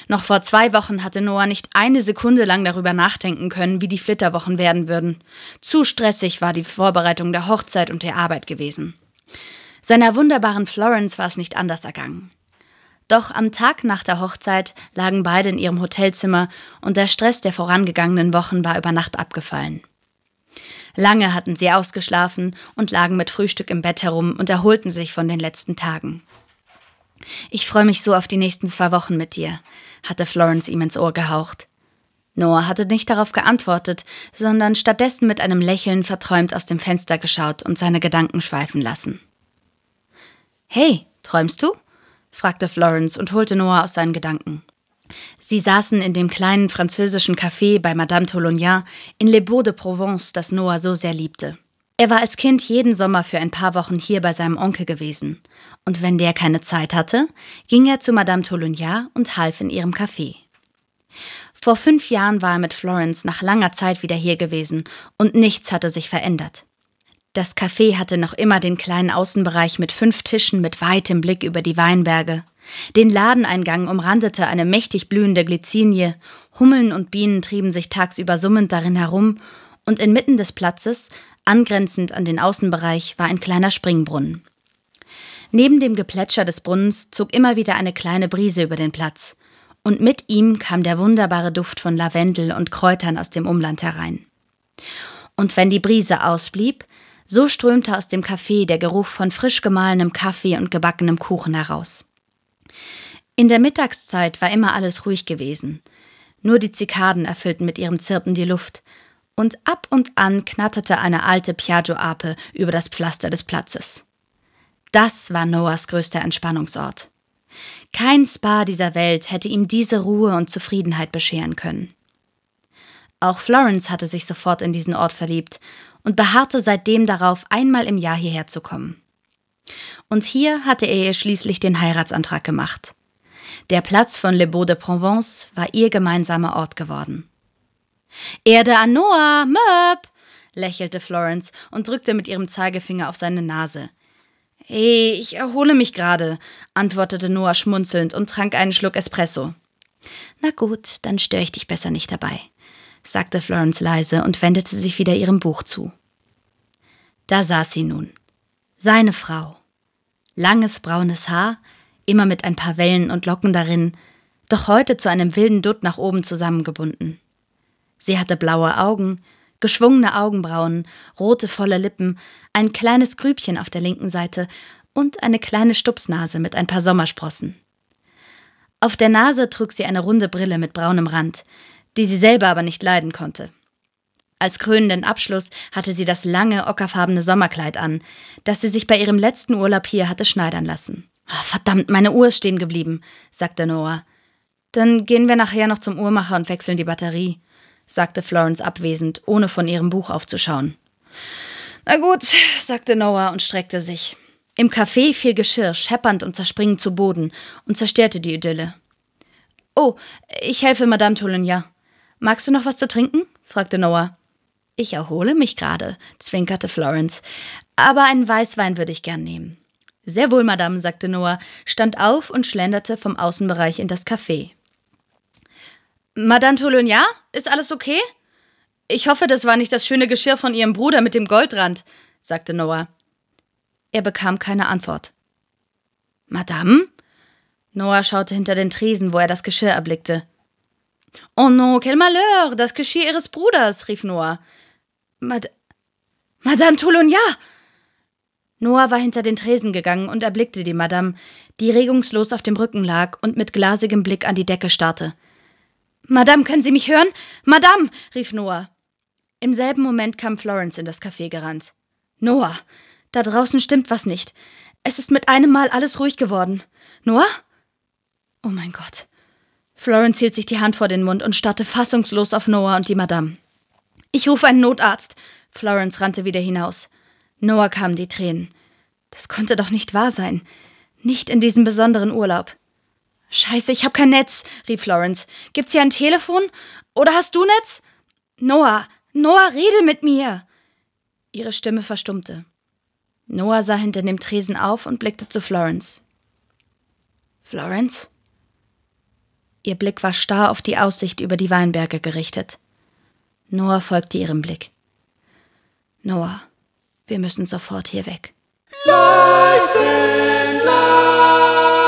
Noch vor zwei Wochen hatte Noah nicht eine Sekunde lang darüber nachdenken können, wie die Flitterwochen werden würden. Zu stressig war die Vorbereitung der Hochzeit und der Arbeit gewesen. Seiner wunderbaren Florence war es nicht anders ergangen. Doch am Tag nach der Hochzeit lagen beide in ihrem Hotelzimmer und der Stress der vorangegangenen Wochen war über Nacht abgefallen. Lange hatten sie ausgeschlafen und lagen mit Frühstück im Bett herum und erholten sich von den letzten Tagen. Ich freue mich so auf die nächsten zwei Wochen mit dir, hatte Florence ihm ins Ohr gehaucht. Noah hatte nicht darauf geantwortet, sondern stattdessen mit einem Lächeln verträumt aus dem Fenster geschaut und seine Gedanken schweifen lassen. Hey, träumst du? fragte Florence und holte Noah aus seinen Gedanken. Sie saßen in dem kleinen französischen Café bei Madame Tolognan in Les Beaux de Provence, das Noah so sehr liebte. Er war als Kind jeden Sommer für ein paar Wochen hier bei seinem Onkel gewesen. Und wenn der keine Zeit hatte, ging er zu Madame Tolognan und half in ihrem Café. Vor fünf Jahren war er mit Florence nach langer Zeit wieder hier gewesen und nichts hatte sich verändert. Das Café hatte noch immer den kleinen Außenbereich mit fünf Tischen mit weitem Blick über die Weinberge. Den Ladeneingang umrandete eine mächtig blühende Glycinie, Hummeln und Bienen trieben sich tagsüber summend darin herum, und inmitten des Platzes Angrenzend an den Außenbereich war ein kleiner Springbrunnen. Neben dem Geplätscher des Brunnens zog immer wieder eine kleine Brise über den Platz, und mit ihm kam der wunderbare Duft von Lavendel und Kräutern aus dem Umland herein. Und wenn die Brise ausblieb, so strömte aus dem Café der Geruch von frisch gemahlenem Kaffee und gebackenem Kuchen heraus. In der Mittagszeit war immer alles ruhig gewesen. Nur die Zikaden erfüllten mit ihrem Zirpen die Luft, und ab und an knatterte eine alte Piaggio-Ape über das Pflaster des Platzes. Das war Noahs größter Entspannungsort. Kein Spa dieser Welt hätte ihm diese Ruhe und Zufriedenheit bescheren können. Auch Florence hatte sich sofort in diesen Ort verliebt und beharrte seitdem darauf, einmal im Jahr hierher zu kommen. Und hier hatte er ihr schließlich den Heiratsantrag gemacht. Der Platz von Le Beau de Provence war ihr gemeinsamer Ort geworden. Erde an Noah, Möb, lächelte Florence und drückte mit ihrem Zeigefinger auf seine Nase. Hey, ich erhole mich gerade, antwortete Noah schmunzelnd und trank einen Schluck Espresso. Na gut, dann störe ich dich besser nicht dabei, sagte Florence leise und wendete sich wieder ihrem Buch zu. Da saß sie nun. Seine Frau. Langes braunes Haar, immer mit ein paar Wellen und Locken darin, doch heute zu einem wilden Dutt nach oben zusammengebunden. Sie hatte blaue Augen, geschwungene Augenbrauen, rote volle Lippen, ein kleines Grübchen auf der linken Seite und eine kleine Stupsnase mit ein paar Sommersprossen. Auf der Nase trug sie eine runde Brille mit braunem Rand, die sie selber aber nicht leiden konnte. Als krönenden Abschluss hatte sie das lange, ockerfarbene Sommerkleid an, das sie sich bei ihrem letzten Urlaub hier hatte schneidern lassen. Ah, verdammt, meine Uhr ist stehen geblieben, sagte Noah. Dann gehen wir nachher noch zum Uhrmacher und wechseln die Batterie sagte Florence abwesend, ohne von ihrem Buch aufzuschauen. Na gut, sagte Noah und streckte sich. Im Café fiel Geschirr scheppernd und zerspringend zu Boden und zerstörte die Idylle. Oh, ich helfe Madame Toulognan. Magst du noch was zu trinken? fragte Noah. Ich erhole mich gerade, zwinkerte Florence. Aber einen Weißwein würde ich gern nehmen. Sehr wohl, Madame, sagte Noah, stand auf und schlenderte vom Außenbereich in das Café. Madame Toulognan, ist alles okay? Ich hoffe, das war nicht das schöne Geschirr von Ihrem Bruder mit dem Goldrand, sagte Noah. Er bekam keine Antwort. Madame? Noah schaute hinter den Tresen, wo er das Geschirr erblickte. Oh non, quel malheur, das Geschirr Ihres Bruders, rief Noah. Mad Madame Toulognan! Noah war hinter den Tresen gegangen und erblickte die Madame, die regungslos auf dem Rücken lag und mit glasigem Blick an die Decke starrte. Madame, können Sie mich hören? Madame, rief Noah. Im selben Moment kam Florence in das Café gerannt. Noah, da draußen stimmt was nicht. Es ist mit einem Mal alles ruhig geworden. Noah? Oh mein Gott. Florence hielt sich die Hand vor den Mund und starrte fassungslos auf Noah und die Madame. Ich rufe einen Notarzt. Florence rannte wieder hinaus. Noah kamen die Tränen. Das konnte doch nicht wahr sein. Nicht in diesem besonderen Urlaub. Scheiße, ich hab kein Netz, rief Florence. Gibt's hier ein Telefon? Oder hast du Netz? Noah, Noah, rede mit mir! Ihre Stimme verstummte. Noah sah hinter dem Tresen auf und blickte zu Florence. Florence? Ihr Blick war starr auf die Aussicht über die Weinberge gerichtet. Noah folgte ihrem Blick. Noah, wir müssen sofort hier weg. Life in life.